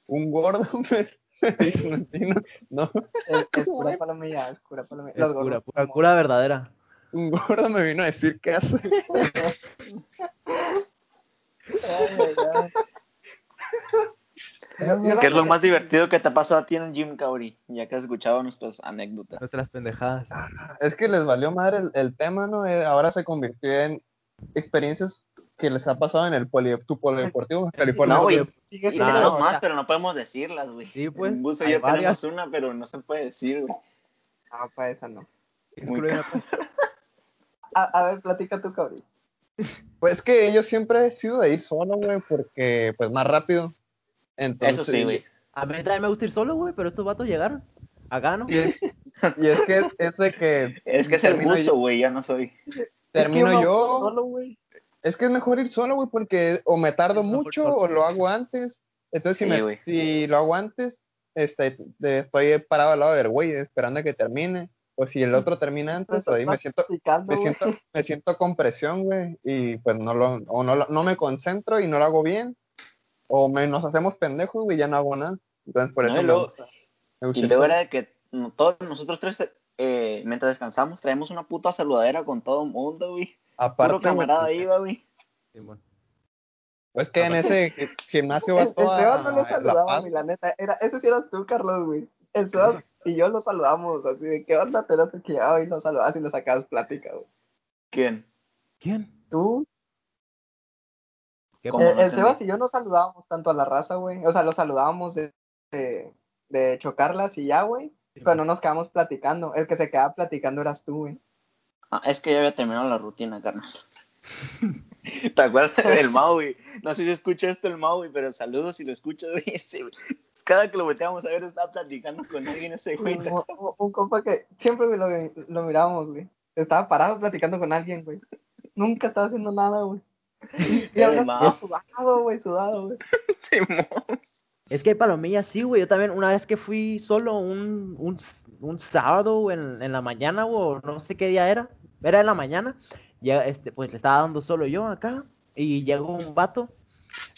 Un gordo me, *laughs* un chino, no, Es, es *laughs* pura palomilla, es pura palomilla. Es Los gordos pura, verdadera. un gordo me vino a decir qué hace. *laughs* ¿Qué es lo más divertido que te pasó a ti en el gym, Kaori? Ya que has escuchado nuestras anécdotas. Nuestras pendejadas. Es que les valió madre el, el tema, ¿no? Eh, ahora se convirtió en experiencias que les ha pasado en el poli, tu polideportivo *laughs* California. No, güey. Sigue Y siendo- tenemos o más, sea- pero no podemos decirlas, güey. Sí, pues, En Buzo ya varias. tenemos una, pero no se puede decir, güey. Ah, para esa no. A, a ver, platica tú, cabrón. *laughs* Pues que yo siempre he sido de ir solo, güey, porque pues más rápido. Entonces, Eso sí, güey. A mí también me gusta ir solo, güey, pero estos vatos llegaron. Acá, ¿no? Y es, y es que es de que *laughs* Es que es el termino buzo, yo- güey, ya no soy. termino Es que yo. Solo, güey. Es que es mejor ir solo, güey, porque o me tardo Es mucho o lo hago antes. Entonces, si, Sí, me, si lo hago antes, este, estoy parado al lado del güey, esperando a que termine. O si el otro termina antes, Pues, ahí me siento, me siento, me siento con presión, güey, y pues no lo, o no, lo- no me concentro y no lo hago bien. O me, nos hacemos pendejos, güey, y ya no hago nada. Entonces, por No, eso y me luego- gusta. me gusta Y luego era de que todos nosotros tres, eh, mientras descansamos, traemos una puta saludadera con todo el mundo, güey. Aparte, Puro camarada güey, iba, güey. Sí, bueno. pues que en ese gi- gimnasio va El, el toda Sebas no lo La saludaba, güey, la neta. Era, ese sí eras tú, Carlos, güey. El Sebas y yo lo saludamos, así de, ¿qué onda? Te lo que llegaba y lo saludabas y lo sacabas plática, güey. ¿Quién? ¿Quién? Tú, ¿Qué ¿Cómo? el, no el. Sebas y yo nos saludábamos tanto a la raza, güey. O sea, lo saludábamos de, de, de chocarlas y ya, güey. Pero no nos quedamos platicando. El que se quedaba platicando eras tú, güey. Ah, es que ya había terminado la rutina, carnal. *laughs* ¿Te acuerdas del Mau, güey? No sé si escucha esto el Mau, güey, pero saludos si lo escuchas. *laughs* Cada que lo volteamos a ver, estaba platicando con alguien ese güey. Un, un- un compa que siempre güey, lo, lo mirábamos, güey. Estaba parado platicando con alguien, güey. Nunca estaba haciendo nada, güey. Y ahora sudado, güey, sudado, güey. *laughs* Es que hay palomillas, sí, güey. Yo también, una vez que fui solo un, un, un sábado en, en la mañana, güey, o no sé qué día era. Era en la mañana. Ya, este, pues le estaba dando solo yo acá. Y llegó un vato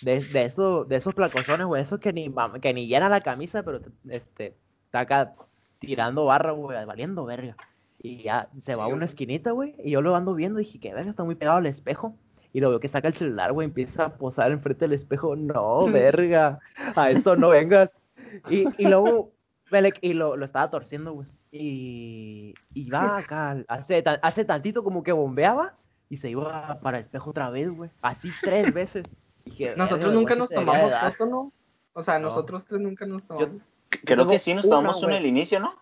de, de, eso, de esos placosones, güey. Esos que ni, que ni llena la camisa, pero este, está acá tirando barra, güey, valiendo verga. Y ya se va a una esquinita, güey. Y yo lo ando viendo y dije, que verga, está muy pegado al espejo. Y lo veo que saca el celular, güey, empieza a posar enfrente del espejo. No, *laughs* verga, a esto no vengas. Y, y luego, y lo, lo estaba torciendo, güey. Y, y va acá, hace, hace tantito como que bombeaba y se iba para el espejo otra vez, güey. Así tres veces. *laughs* Dije, Nosotros "Verga, nunca nos tomamos dar". foto, ¿no? O sea, No. nosotros tres nunca nos tomamos. Creo Tengo que sí nos tomamos una güey. al inicio, ¿no?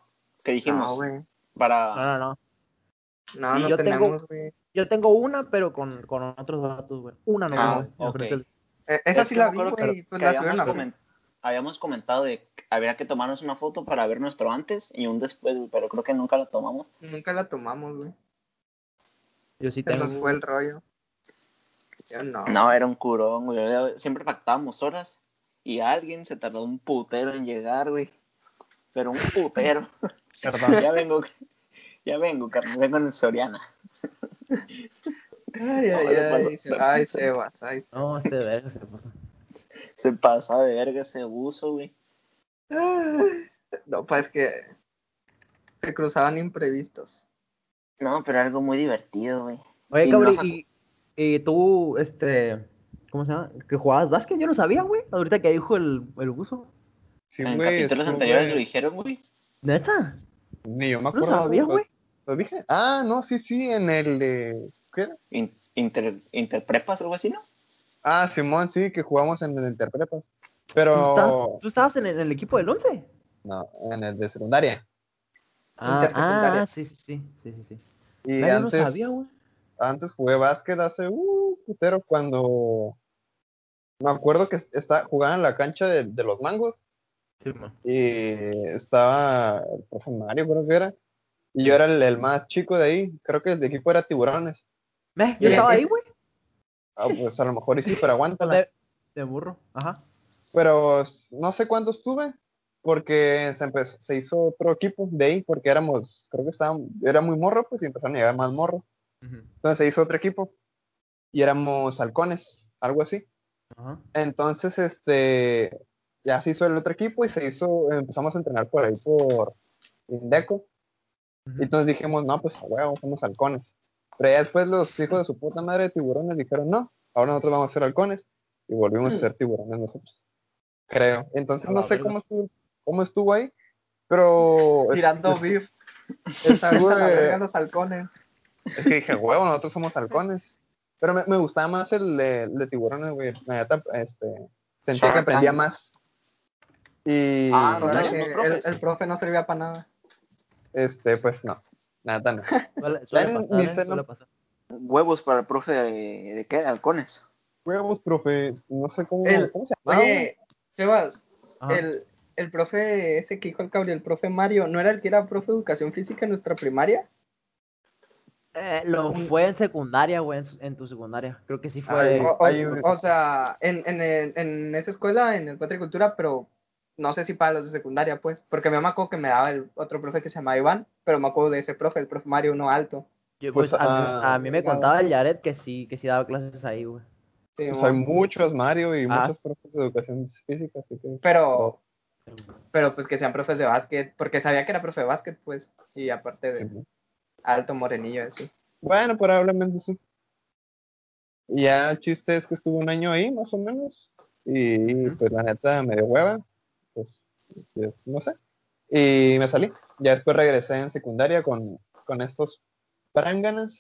Que dijimos, No, güey. No, para... no, no. No, Sí, no yo tengo- tenemos, güey. Yo tengo una, pero con, con otros datos, güey. Una no, Ah, güey. ok. enfrente del- Eh, Esa Es sí la vi, güey. que- Pues habíamos, subieron a comen- habíamos comentado de habría que tomarnos una foto para ver nuestro antes y un después, güey, pero creo que nunca la tomamos. Nunca la tomamos, güey. Yo sí tengo. fue el rollo. Yo no. No, era un curón, güey. Siempre pactábamos horas y alguien se tardó un putero en llegar, güey. Pero un putero. *laughs* Perdón. ya vengo, ya vengo, carnal, vengo en Soriana. Ay, ay, ay. se- Ay, Sebas, ay. No, este verga se puso. Se pasa de verga ese buzo, güey. *laughs* No, pues es que se cruzaban imprevistos. No, pero algo muy divertido, güey. Oye, Y cabrón, no- y, y tú, este, ¿cómo se llama? ¿Que jugabas básquet? Yo no sabía, güey. Ahorita que dijo el, el buzo. Sí, en güey, capítulos anteriores lo dijeron, güey. ¿Neta? Ni yo me No acuerdo. sabía, ¿lo- güey. ¿Lo dije? Ah, no, sí, sí, en el de... ¿Qué era? In- Inter, interprepas algo así, ¿no? Ah, Simón, sí, que jugamos en el Interprepas. ¿Tú, Pero... tú estabas en el, en el equipo del 11? No, en el de secundaria. Ah, ah, sí, sí, sí, sí, sí, sí. Y antes, no sabía, güey. antes jugué básquet hace uh, putero cuando me acuerdo que está, jugaba en la cancha de, de los mangos Sí, y estaba el profe Mario creo que era y yo era el, el más chico de ahí creo que el de equipo era tiburones Ve, yo estaba ahí, güey. ah pues a lo mejor y sí pero *laughs* aguántala De, de burro, ajá. Pero no sé cuánto estuve porque se empezó, se hizo otro equipo de ahí porque éramos creo que estábamos era muy morro pues y empezaron a llegar más morros Ujú. Entonces se hizo otro equipo y éramos halcones, algo así. Entonces, este, ya se hizo el otro equipo y se hizo, empezamos a entrenar por ahí por Indeco. Y entonces dijimos, no, pues a huevo, somos halcones. Pero ya después los hijos de su puta madre de tiburones dijeron, no, ahora nosotros vamos a ser halcones. Y volvimos a ser tiburones nosotros. Creo. Entonces no la sé cómo estuvo, cómo estuvo ahí, pero... es- Tirando es- beef. estuve- A la verga los halcones. Es que dije, huevo, nosotros somos halcones. Pero me, me gustaba más el de, el de tiburones, güey. Este, sentía que aprendía Tank. más. Y, Ah, no, no, que no, el, el profe no servía para nada. este, pues no. Neta no. Suele, suele pasar, ¿eh? Huevos para el profe de, de qué? De halcones. Huevos, profe. No sé cómo, El- ¿cómo se llama. Oye, Sebas, el, el profe ese que dijo el cabrio, el profe Mario, ¿no era el que era profe de educación física en nuestra primaria? Eh, lo fue en secundaria, güey, en, su- en tu secundaria. Creo que sí fue. Ay, O, o- o sea, en, en, en esa escuela, en el Patricultura, pero no sé si para los de secundaria, pues, porque me acuerdo que me daba el otro profe que se llamaba Iván, pero me acuerdo de ese profe, el profe Mario, uno alto. Yo, Pues, pues, a, mí, ah, a mí me contaba el Yaret que sí, que sí daba clases ahí, güey. Sí, Pues hay muchos, Mario, y Ah. muchos profes de educación física. Así que, pero, pero pues que sean profes de básquet, porque sabía que era profe de básquet, pues, y aparte de sí. alto morenillo, así. Bueno, probablemente sí. Y ya el chiste es que estuve un año ahí, más o menos. Y pues la neta me dio hueva. Pues, pues, no sé. Y me salí. Ya después regresé en secundaria con, con estos pránganas.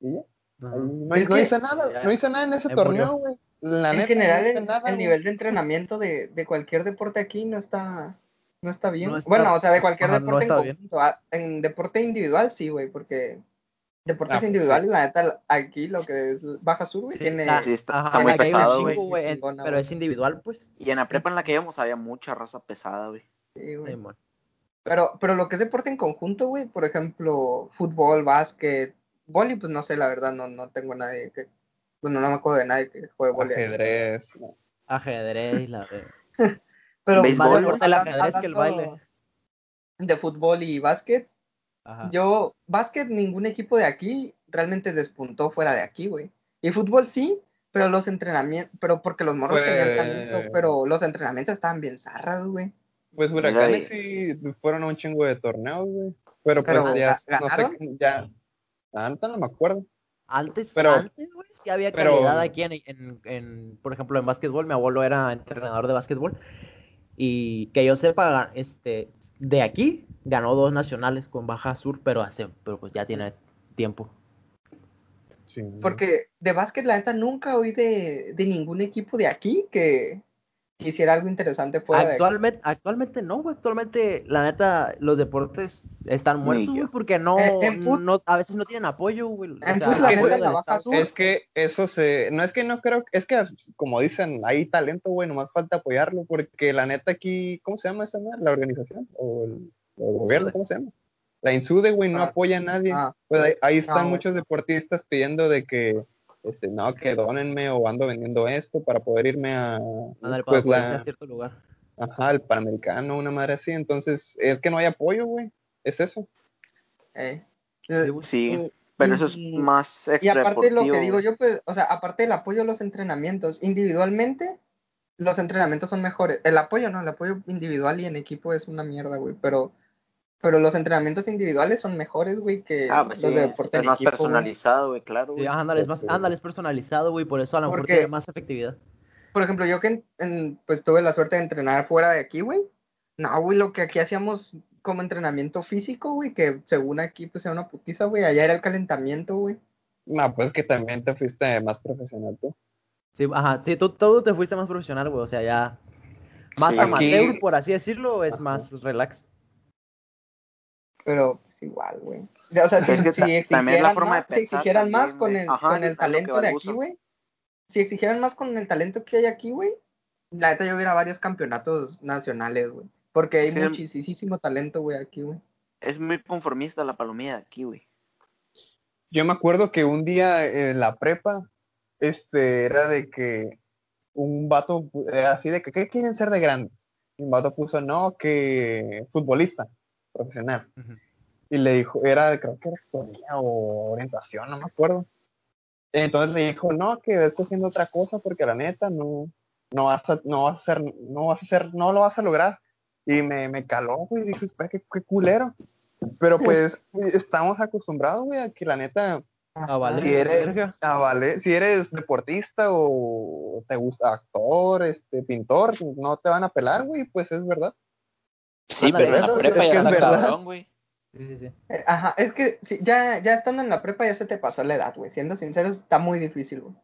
Y ya. Ahí no, Es no que- hice nada, Ya. no hice nada en ese torneo, güey. La en neta, general, no hice el, nada, el güey. nivel de entrenamiento de, de cualquier deporte aquí no está no está bien. No está- bueno, o sea, de cualquier ajá, no deporte en bien. conjunto. Ah, En deporte individual sí, güey, porque deportes Ah, pues, individuales, la neta, aquí lo que es Baja Sur, güey, Sí, tiene... está- Sí, está- ajá, está muy pesado, güey. pero es individual, pues. Y en la prepa en la que íbamos había mucha raza pesada, güey. sí, güey. Pero, pero lo que es deporte en conjunto, güey, por ejemplo, fútbol, básquet, vóley, pues no sé, la verdad, no, no tengo nadie que... Bueno, no me acuerdo de nadie que juegue vóley. Ajedrez. no. Ajedrez, la *laughs* de... Pero Béisbol, Más el ajedrez que el baile. De fútbol y básquet, Ajá. Yo, básquet, ningún equipo de aquí realmente despuntó fuera de aquí, güey. Y fútbol sí, pero los entrenamientos, pero porque los morros tenían Pues- talento, pero los entrenamientos estaban bien zarras, güey. Pues huracanes sí fueron a un chingo de torneos, güey. Pero pues ya, ¿ga- no sé, ganaron? Ahorita no me acuerdo. Antes, Pero- antes, güey, sí había pero- calidad aquí en, en, en, por ejemplo, en básquetbol. Mi abuelo era entrenador de básquetbol. Y que yo sepa, este, de aquí ganó dos nacionales con Baja Sur, pero hace, pero pues ya tiene tiempo. Sí. Porque de básquet, la neta, nunca oí de, de ningún equipo de aquí que, que hiciera algo interesante fuera de aquí. Actualmente, actualmente no, güey. Actualmente, la neta, los deportes están muertos, güey, porque no, Eh, no, a veces no tienen apoyo, güey. O sea, Es que eso se. No es que no creo. Es que, como dicen, hay talento, güey. Nomás falta apoyarlo. Porque la neta aquí. ¿Cómo se llama esa madre? ¿La organización? ¿O el, o el gobierno? ¿Cómo se llama? La INSUDE, güey, no Ah, apoya a nadie. ah, Pues ahí, ahí están muchos deportistas pidiendo de que. Este, no, que donenme o ando vendiendo esto para poder irme a. Ándale, para pues la. a cierto lugar. Ajá, el Panamericano, una madre así. Entonces, es que no hay apoyo, güey. Es eso. eh. Sí, güey. Sí, Y- pero eso es y- más Y aparte de lo que digo yo, pues, o sea, aparte del apoyo a los entrenamientos, individualmente, los entrenamientos son mejores. El apoyo no, el apoyo individual y en equipo es una mierda, güey, pero, pero los entrenamientos individuales son mejores, güey, que Ah, pues los sí, de es, deporte es en más equipo, personalizado, güey, claro, Sí, güey. ándale, es Pues, más, sí. ándale, es personalizado, güey, por eso a lo mejor Porque- tiene más efectividad. Por ejemplo, yo que en- en- pues tuve la suerte de entrenar fuera de aquí, güey. No, güey, lo que aquí hacíamos como entrenamiento físico, güey, que según aquí pues era una putiza, güey, allá era el calentamiento, güey. No, pues que también te fuiste más profesional tú. Sí, ajá, sí, tú, tú te fuiste más profesional, güey, o sea, ya más Sí. amateur, Aquí- por así decirlo, es Ajá. más relax. Pero pues igual, güey. O sea, si, Es que si la exigieran de más, si exigieran más con el, Ajá, con el talento de aquí, güey. Si exigieran más con el talento que hay aquí, güey, la neta yo hubiera varios campeonatos nacionales, güey. Porque hay Sí. muchísimo talento, güey, aquí, güey. Es muy conformista la palomilla de aquí, güey. Yo me acuerdo que un día en la prepa, este, era de que un vato, era así de que, ¿qué quieren ser de grande? Y un vato puso, no, que futbolista, profesional. Ujú. Y le dijo, era, creo que era historia o orientación, no me acuerdo. Entonces le dijo, no, que ves haciendo otra cosa porque la neta no, no vas a, no vas a hacer, no vas a hacer, no lo vas a lograr. Y me, me caló, güey, y dije, "Pues, qué, qué culero. Pero pues estamos acostumbrados, güey, a que la neta, Ah, vale. si eres, verga. ah, vale, si eres deportista o te gusta actor, este, pintor, no te van a pelar, güey, pues es verdad. Sí, Ándale, pero en la es prepa que ya es está verdad. cabrón, güey. Sí, sí, sí. Eh, Ajá, es que sí, ya, ya estando en la prepa ya se te pasó la edad, güey. Siendo sinceros, está muy difícil, güey.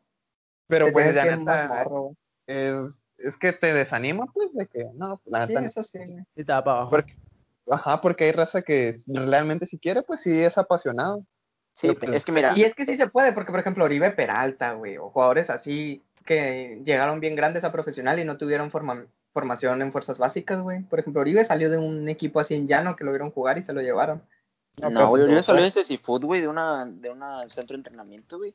Pero Te pues más neta, es, es que te desanima, pues, de que, no, la Sí, eso sí, güey. Sí, te va para abajo. Porque, ajá, porque hay raza que realmente si quiere, pues sí es apasionado. Sí, Pero, pues, es que mira, Y es que sí se puede, porque por ejemplo Oribe Peralta, güey, o jugadores así que llegaron bien grandes a profesional y no tuvieron forma- formación en fuerzas básicas, güey. Por ejemplo, Oribe salió de un equipo así en llano que lo vieron jugar y se lo llevaron. No, no, güey, pues, no, salió de pues. Seafood, güey, de una, de una centro de entrenamiento, güey.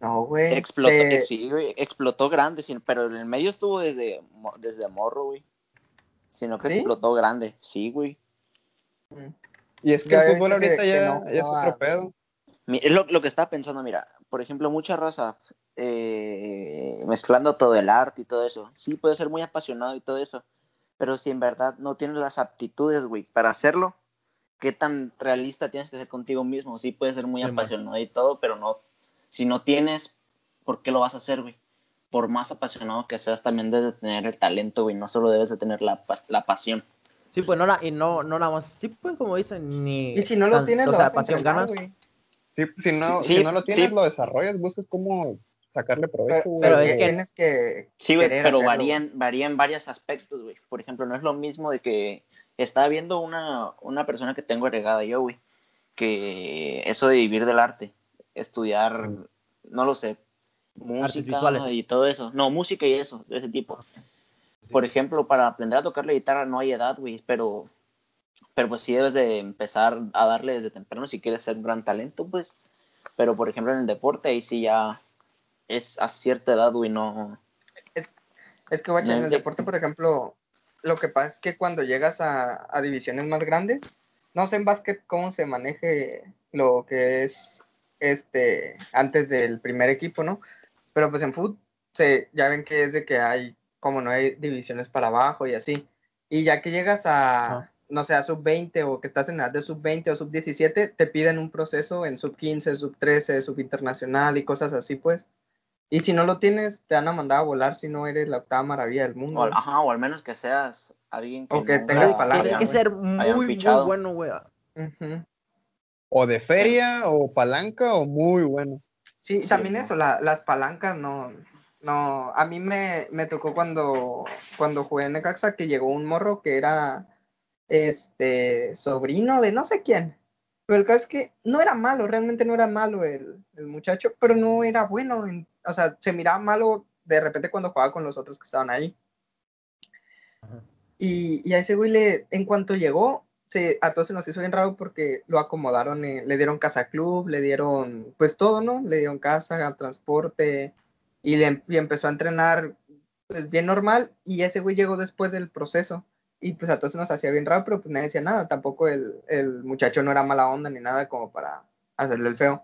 No, güey. Explotó, de- sí, güey, explotó grande, pero en el medio estuvo desde, mo- desde morro, güey. Sino que ¿Sí? explotó grande, sí, güey. Mm. Y es que el fútbol que- ahorita que ya, no ya es otro pedo. Lo, lo que estaba pensando, mira, por ejemplo, mucha raza, eh, mezclando todo el arte y todo eso, sí puede ser muy apasionado y todo eso, pero si en verdad no tienes las aptitudes, güey, para hacerlo, ¿qué tan realista tienes que ser contigo mismo? Sí puedes ser muy Sí, man. apasionado y todo, pero no, si no tienes, ¿por qué lo vas a hacer, güey? Por más apasionado que seas, también debes de tener el talento, güey, no solo debes de tener la, pa- la pasión. Sí, pues no, la, y no, no nada más. Sí, pues como dicen, ni. Y si no lo tan- tienes, o lo sea, vas a pasión entrenar, ganas. Sí, si no, Sí, si no lo tienes, sí. lo desarrollas, buscas cómo sacarle provecho, Pero, güey. pero es que- tienes que. Sí, güey, pero hacerlo, varían, varían varios aspectos, güey. Por ejemplo, no es lo mismo de que estaba viendo una, una persona que tengo agregada yo, güey, que eso de vivir del arte, estudiar, no lo sé, música visuales. y todo eso. No, música y eso, de ese tipo. Por ejemplo, para aprender a tocar la guitarra no hay edad, güey, pero, pero pues sí debes de empezar a darle desde temprano si quieres ser un gran talento, pues. Pero, por ejemplo, en el deporte ahí sí ya es a cierta edad, güey, no... Es que, guacha, en el deporte, por ejemplo, lo que pasa es que cuando llegas a, a divisiones más grandes, no sé en básquet cómo se maneje lo que es este antes del primer equipo, ¿no? Pero pues en fútbol se, ya ven que es de que hay, como no hay divisiones para abajo y así. Y ya que llegas a, no sé, a sub-20 o que estás en edad de sub-20 o sub-17, te piden un proceso en sub-15, sub-13, sub-internacional y cosas así, pues. Y si no lo tienes, te van a mandar a volar si no eres la octava maravilla del mundo. O, al- ajá, o al menos que seas alguien que, O que tengas Tiene palabra, que ser muy, muy bueno, güey. O de feria, o palanca, o muy bueno. Sí, Sí, también ¿no? eso, la- las palancas no, no, a mí me, me tocó cuando, cuando jugué en Necaxa que llegó un morro que era, este, sobrino de no sé quién, pero el caso es que no era malo, realmente no era malo el, el muchacho, pero no era bueno, en- o sea, se miraba malo de repente cuando jugaba con los otros que estaban ahí. Ajá. Y, y a ese güey le, en cuanto llegó, se, a todos se nos hizo bien raro porque lo acomodaron, eh, le dieron casa club, le dieron pues todo, ¿no? Le dieron casa, transporte y, le, y empezó a entrenar pues bien normal y ese güey llegó después del proceso y pues a todos se nos hacía bien raro, pero pues nadie decía nada, tampoco el, el muchacho no era mala onda ni nada como para hacerle el feo.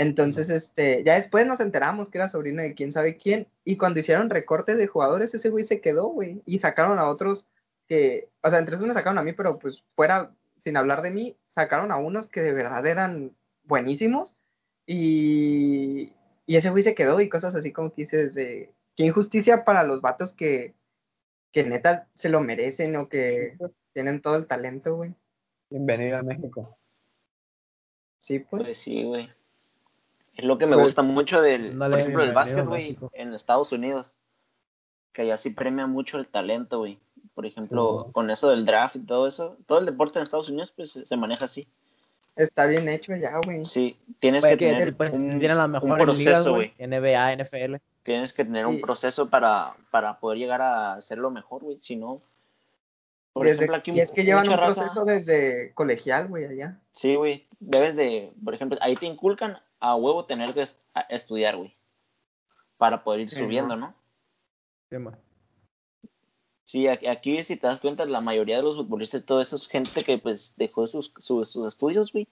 Entonces, este, ya después nos enteramos que era sobrino de quién sabe quién y cuando hicieron recortes de jugadores ese güey se quedó, güey, y sacaron a otros que, o sea, entre esos me sacaron a mí, pero pues fuera, sin hablar de mí, sacaron a unos que de verdad eran buenísimos y, y ese güey se quedó y cosas así como que dices de, qué injusticia para los vatos que, que neta se lo merecen o que tienen todo el talento, güey. Bienvenido a México. Sí, pues. Pues sí, güey. Es lo que me Pues, gusta mucho del, por ejemplo, del bienvenido básquet, güey, en Estados Unidos. Que allá sí premia mucho el talento, güey. Por ejemplo, Sí. con eso del draft y todo eso. Todo el deporte en Estados Unidos, pues se maneja así. Está bien hecho ya, güey. Sí, tienes Pues que que tener pues, un, las un proceso, güey. NBA, NFL. Tienes que tener un proceso para, para poder llegar a hacerlo mejor, güey. Si no, por Desde- ejemplo, aquí y es que llevan un raza- proceso desde colegial, güey, allá. Sí, güey. Debes de, por ejemplo, ahí te inculcan a huevo tener que est- estudiar, güey. Para poder ir Sí, subiendo, ¿no? Sí, aquí, aquí, si te das cuenta, la mayoría de los futbolistas, todo eso es gente que pues dejó sus, sus, sus estudios, güey.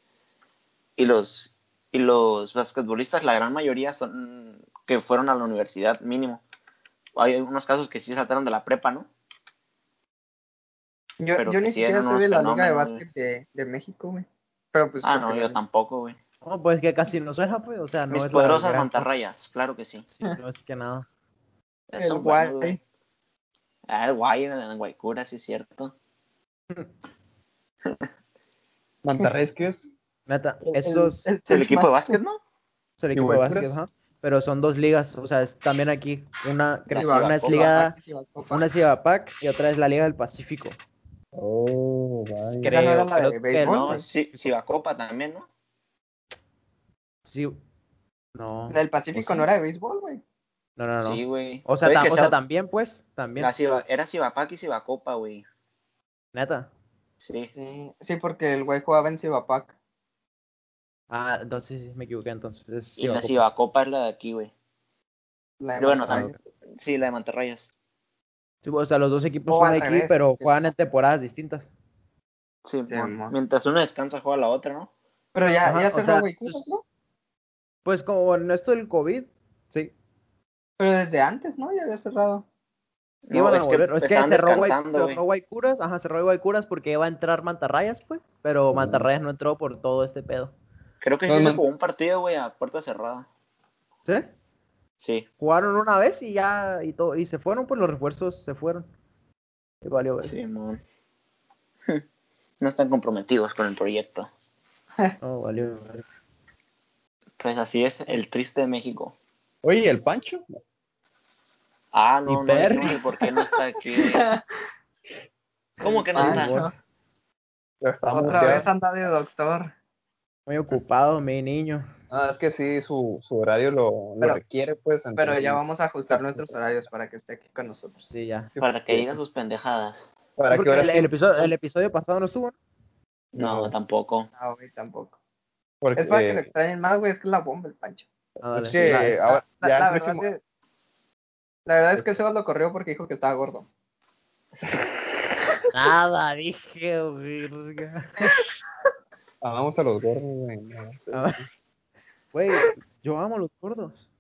Y los, Y los basquetbolistas, la gran mayoría son que fueron a la universidad mínimo. Hay unos casos que sí saltaron de la prepa, ¿no? Yo, yo ni siquiera soy de la liga de básquet de, de México, güey. Pero pues. Ah, no, yo tampoco, güey. No, pues que casi no suena, pues, o sea, no Mis es poderosas mantarrayas, claro que sí. Sí, no es que nada. Son El guay. Ah, el guay, en Guaycura, sí es cierto. *laughs* Mantarrayas, ¿qué es? Neta, el- esos el- el equipo de básquet, ¿no? es el equipo de básquet, ajá. Pero son dos ligas, o sea, es también aquí una, creo una es liga, una es Cibapac y otra es la Liga del Pacífico. Oh, vaya. Esa no era Creo, la de creo que béisbol, no, Cibacopa también, ¿no? Sí, no, La del Pacífico no era de béisbol, güey. no, no, no. Sí, güey. O sea, o sea, sea- también, pues, también, la Ciba- era Cibapac y Cibacopa, güey. neta. Sí. Sí, sí, porque el güey jugaba en Cibapac. Ah, entonces sí, me equivoqué, entonces. Es Y la Cibacopa. Es la de aquí, güey. La de Pero bueno, Monterrey. también. Sí, la de Mantarrayas. Sí, o sea, los dos equipos O de aquí, revés, pero sí. juegan en temporadas distintas. Sí, Sí, mientras uno descansa, juega la otra, ¿no? Pero ya, Ajá, ya sea, güey, ¿no? Pues como en esto del COVID, sí. Pero desde antes, ¿no? Ya había cerrado. Iban a es que volver. Es que cerró, Guaycuras, ajá, cerró Guaycuras porque iba a entrar Mantarrayas, pues. Pero Mantarrayas no entró por todo este pedo. Creo que No, sí se man- jugó un partido, güey, a puerta cerrada. ¿Sí? Sí, Jugaron una vez y ya, y todo, y se fueron, pues los refuerzos se fueron. Y valió ver. sí, mon. No están comprometidos con el proyecto. No, valió ver. Pues así es, el triste de México. Oye, ¿y el Pancho? Ah, no, no, ni por qué no está aquí. *laughs* ¿Cómo que no Ah, está? no. Otra vez anda de doctor. Muy ocupado, mi niño. Ah, es que sí, su, su horario lo, lo Pero- requiere, pues. Pero ya vamos a ajustar nuestros horarios para que esté aquí con nosotros. Sí, ya. Para que diga sus pendejadas. ¿Para hora el, el episodio, el episodio pasado no estuvo. No, No. tampoco. No, güey, tampoco. Porque, Es para que lo extrañen más, güey, es que es la bomba el Pancho. Ah, es que La- ahora, La, ya la el verdad próximo- es, la verdad es que el Sebas lo corrió porque dijo que estaba gordo. *laughs* Nada, dije, verga. *laughs* amamos a los gordos, güey. Ah, *laughs* Güey, yo amo a los gordos.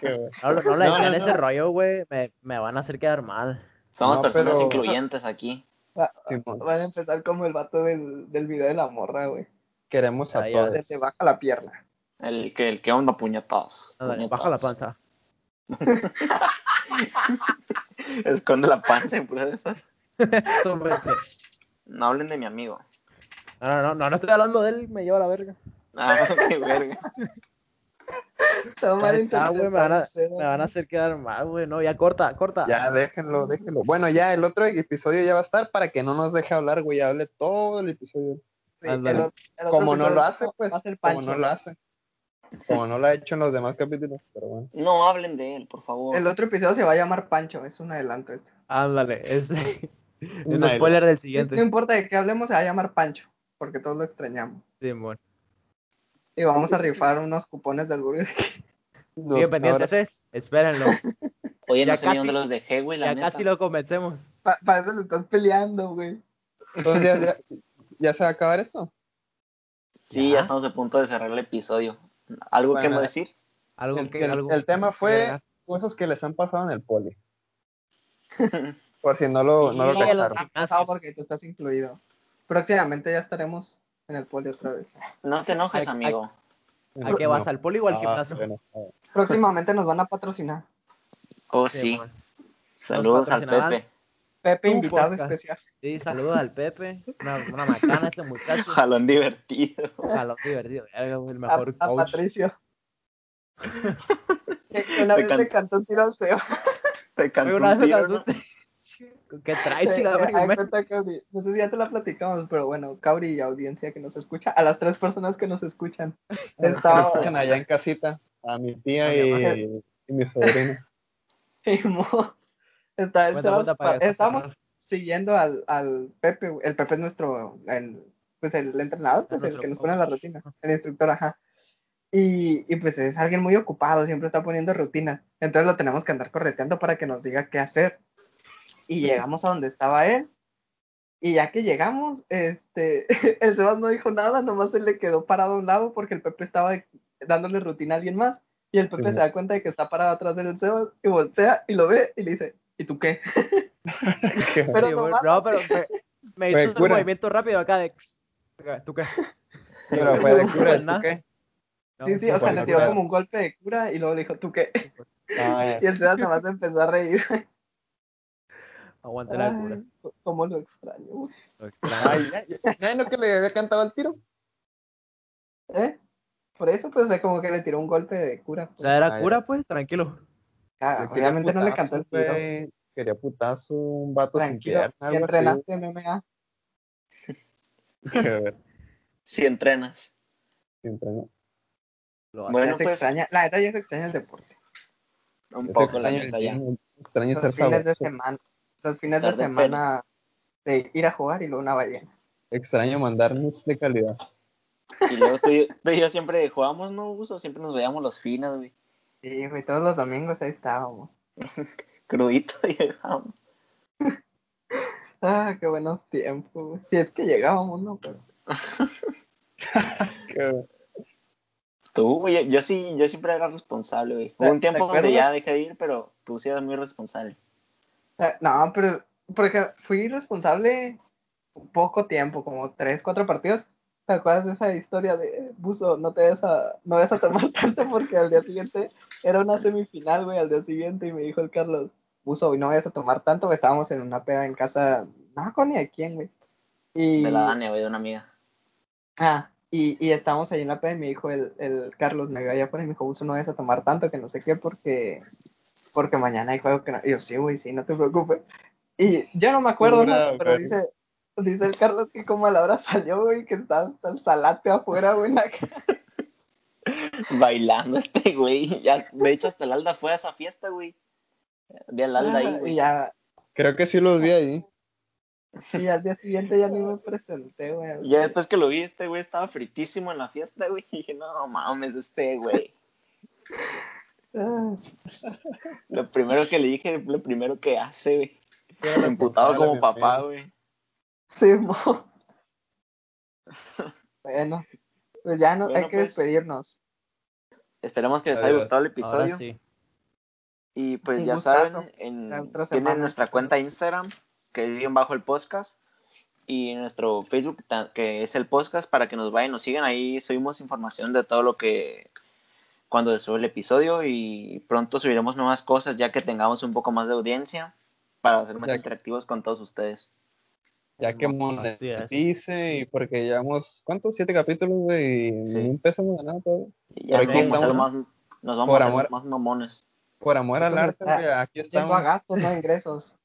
Qué güey. No, no le No, ese rollo, güey. Me, me van a hacer quedar mal. Somos No, personas pero- incluyentes aquí. Van a empezar como el vato del, del video de la morra, güey. Queremos a todos. Te baja la pierna. El que, el que onda puñetados. Baja la panza. *laughs* Esconde la panza en pura de esas. *laughs* No hablen de mi amigo. No, no, no, no, no estoy hablando de él, me lleva a la verga. Ah, *laughs* qué verga. Está mal Ahí está, güey, me van a, me van a hacer quedar mal, güey. No, ya corta, corta. Ya, déjenlo, déjenlo. Bueno, ya el otro episodio ya va a estar para que no nos deje hablar, güey. Hable todo el episodio. Sí, el el otro Como no lo hace, pues. va a ser Como no lo hace. Como no lo ha hecho en los demás capítulos, pero bueno. No hablen de él, por favor. El otro episodio se va a llamar Pancho, es un adelanto esto. Ándale, es un spoiler del No siguiente. importa de qué hablemos, se va a llamar Pancho, porque todos lo extrañamos. Simón. Y vamos a rifar unos cupones del Burger King. Pendientes, eh. Espérenlo. *laughs* Oye, no ya sé ni casi- dónde los dejé, güey, la Ya neta. casi lo convencemos. Pa- para eso lo estás peleando, güey. Entonces, ya, ya, ya se va a acabar esto. Sí, Ya. ya estamos a punto de cerrar el episodio. ¿Algo que me decir? Algo El, que, el- algo el tema fue cosas que les han pasado en el poli. *laughs* Por si no lo, no lo Sí, pasado porque tú estás incluido. Próximamente ya estaremos en el poli otra vez. No te enojes, Ay, ay. amigo. ¿A qué vas? No. ¿Al poli o al Ah, gimnasio? bueno. Próximamente nos van a patrocinar. Oh, sí. Simón. Saludos al. Pepe. Pepe, Tu invitado podcast. especial. Sí, saludos al Pepe. Una, una macana este muchacho. Jalón divertido. Jalón divertido. El A, mejor a coach. Patricio. *laughs* Que Una Te vez can- cantó un tiro al CEO. *laughs* Te cantó un tiro, ¿no? *laughs* ¿Qué traes, Eh, chica? eh, cuenta, Cabri. No sé si ya te la platicamos, pero bueno, Cabri y audiencia que nos escucha, a las tres personas que nos escuchan. Que nos Estaba, escuchan allá en casita. A mi tía A mi y, y mi sobrino. Está Sebas cuenta para- pa- para Estábamos cerrar. siguiendo al, al Pepe, el Pepe es nuestro, el, pues el entrenador, pues el que nos pone la rutina, el instructor, ajá. Y, y pues es alguien muy ocupado, siempre está poniendo rutinas. Entonces lo tenemos que andar correteando para que nos diga qué hacer. Y llegamos a donde estaba él. y ya que llegamos, este, *laughs* el Sebas no dijo nada, nomás se le quedó parado a un lado porque el Pepe estaba dándole rutina a alguien más. Y el Pepe Sí. se da cuenta de que está parado atrás del Sebas y voltea y lo ve y le dice, ¿y tú qué? *laughs* Qué Pero Sí, nomás- no, pero me, hizo un cura. movimiento rápido acá de. ¿Tú qué? Pero fue de cura, ¿tú qué? No, sí, sí, o sea, le tiró como un golpe de cura y luego le dijo, ¿tú qué? Ah. Y el Sebas nomás empezó a reír. Aguante la cura. Cómo lo extraño, güey. Ay, ya, no que le había cantado el tiro. ¿Eh? Por eso, pues, o sea, como que le tiró un golpe de cura. O pues. sea, era Ah, cura, pues, tranquilo. Ah, Quería obviamente no le putazo, cantó el tiro. Quería putazo, un vato sin Tranquilo, pierna, ¿y algo así. entrenaste MMA? *laughs* Si entrenas. Lo hace. Bueno, pues, extraña, la neta ya se extraña el deporte. un poco la neta ya. extraño ser Los fines de semana, los fines de semana de ir a jugar y luego una ballena. Extraño mandar nudes de calidad. Y luego tú, y- tú y yo siempre jugábamos, ¿no, Uso? Siempre nos veíamos los fines, güey. Sí, güey, todos los domingos ahí estábamos. *laughs* Crudito *laughs* llegábamos. Ah, qué buenos tiempos. Si es que llegábamos, ¿no? Pero... Qué *laughs* Tú, güey, yo sí, yo siempre era responsable, güey. Hubo ¿Te- un tiempo donde ya dejé de ir, pero tú sí eras muy responsable. Eh, no, pero, porque fui responsable poco tiempo, como tres, cuatro partidos. ¿Te acuerdas de esa historia de Buzo? No te vayas a, no vayas a tomar *laughs* tanto porque al día siguiente era una semifinal, güey, al día siguiente y me dijo el Carlos, Buzo, hoy no vayas a tomar tanto, güey, estábamos en una peda en casa, no con ni de quién, güey. Y, De la Dania, güey, de una amiga. ah, y, y estábamos ahí en la peda y me dijo el, el Carlos, me vio allá afuera y me dijo, Buzo, no vayas a tomar tanto, que no sé qué, porque, porque mañana hay juego que no. Y yo, sí, güey, sí, no te preocupes. Y yo no me acuerdo, ¿no? Pura, pero dice, dice el Carlos que como a la hora salió, güey, que está hasta el salate afuera, güey, en la ca- *laughs* Bailando este, güey. Ya, de hecho, hasta el Alda fue a esa fiesta, güey. Vi al Alda ahí, Ah, güey. ya, Creo que sí los vi ahí. y al día siguiente ya ni me presenté, güey. Ya después que lo vi, este güey estaba fritísimo en la fiesta, güey. *laughs* Y dije, no mames, este güey. Ah, Lo primero que le dije, lo primero que hace, güey. Emputado como papá, güey. Sí, mo. *laughs* Bueno, pues ya no, Bueno, hay que pues. despedirnos. Esperemos que les haya gustado el episodio. Ahora sí. Y pues Un ya gustazo. saben, en, tienen semana. nuestra cuenta Instagram, que es bien bajo el podcast, y nuestro Facebook, que es el podcast, para que nos vayan, nos sigan. Ahí subimos información de todo lo que cuando se sube el episodio y pronto subiremos nuevas cosas ya que tengamos un poco más de audiencia para ser más Ya- interactivos con todos ustedes. Ya que monetice y porque llevamos, ¿cuántos? Siete capítulos, güey, y Sí. ni un peso hemos ganado todo. Y ya Por nos aquí vamos, a estamos. más, nos vamos Por a hacer amor. más mamones. Por amor al arte, güey, aquí Tiempo a estamos. gastos, no a ingresos. *laughs*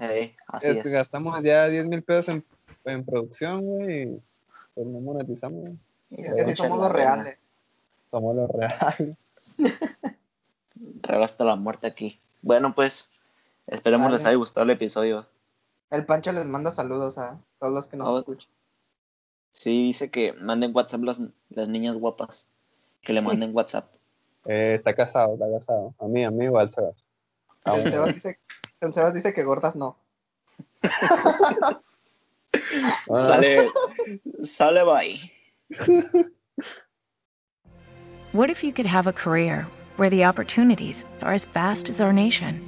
Eh, así Es- es. Gastamos ya 10 mil pesos en, en producción, güey, y pues no monetizamos. Y Es que sí somos los reales. Somos los reales. *laughs* Real hasta la muerte aquí. Bueno, pues esperemos Vale. les haya gustado el episodio. El Pancho les manda saludos a todos los que nos Oh. escuchan. Sí, dice que manden WhatsApp las, las niñas guapas. Que le manden WhatsApp. Eh, está casado, está casado. A mí, amigo, al Sebas. Ah, El. Sebas dice, el Sebas dice que gordas no. *laughs* Ah, Sale, sale bye. What if you could have a career where the opportunities are as vast as our nation,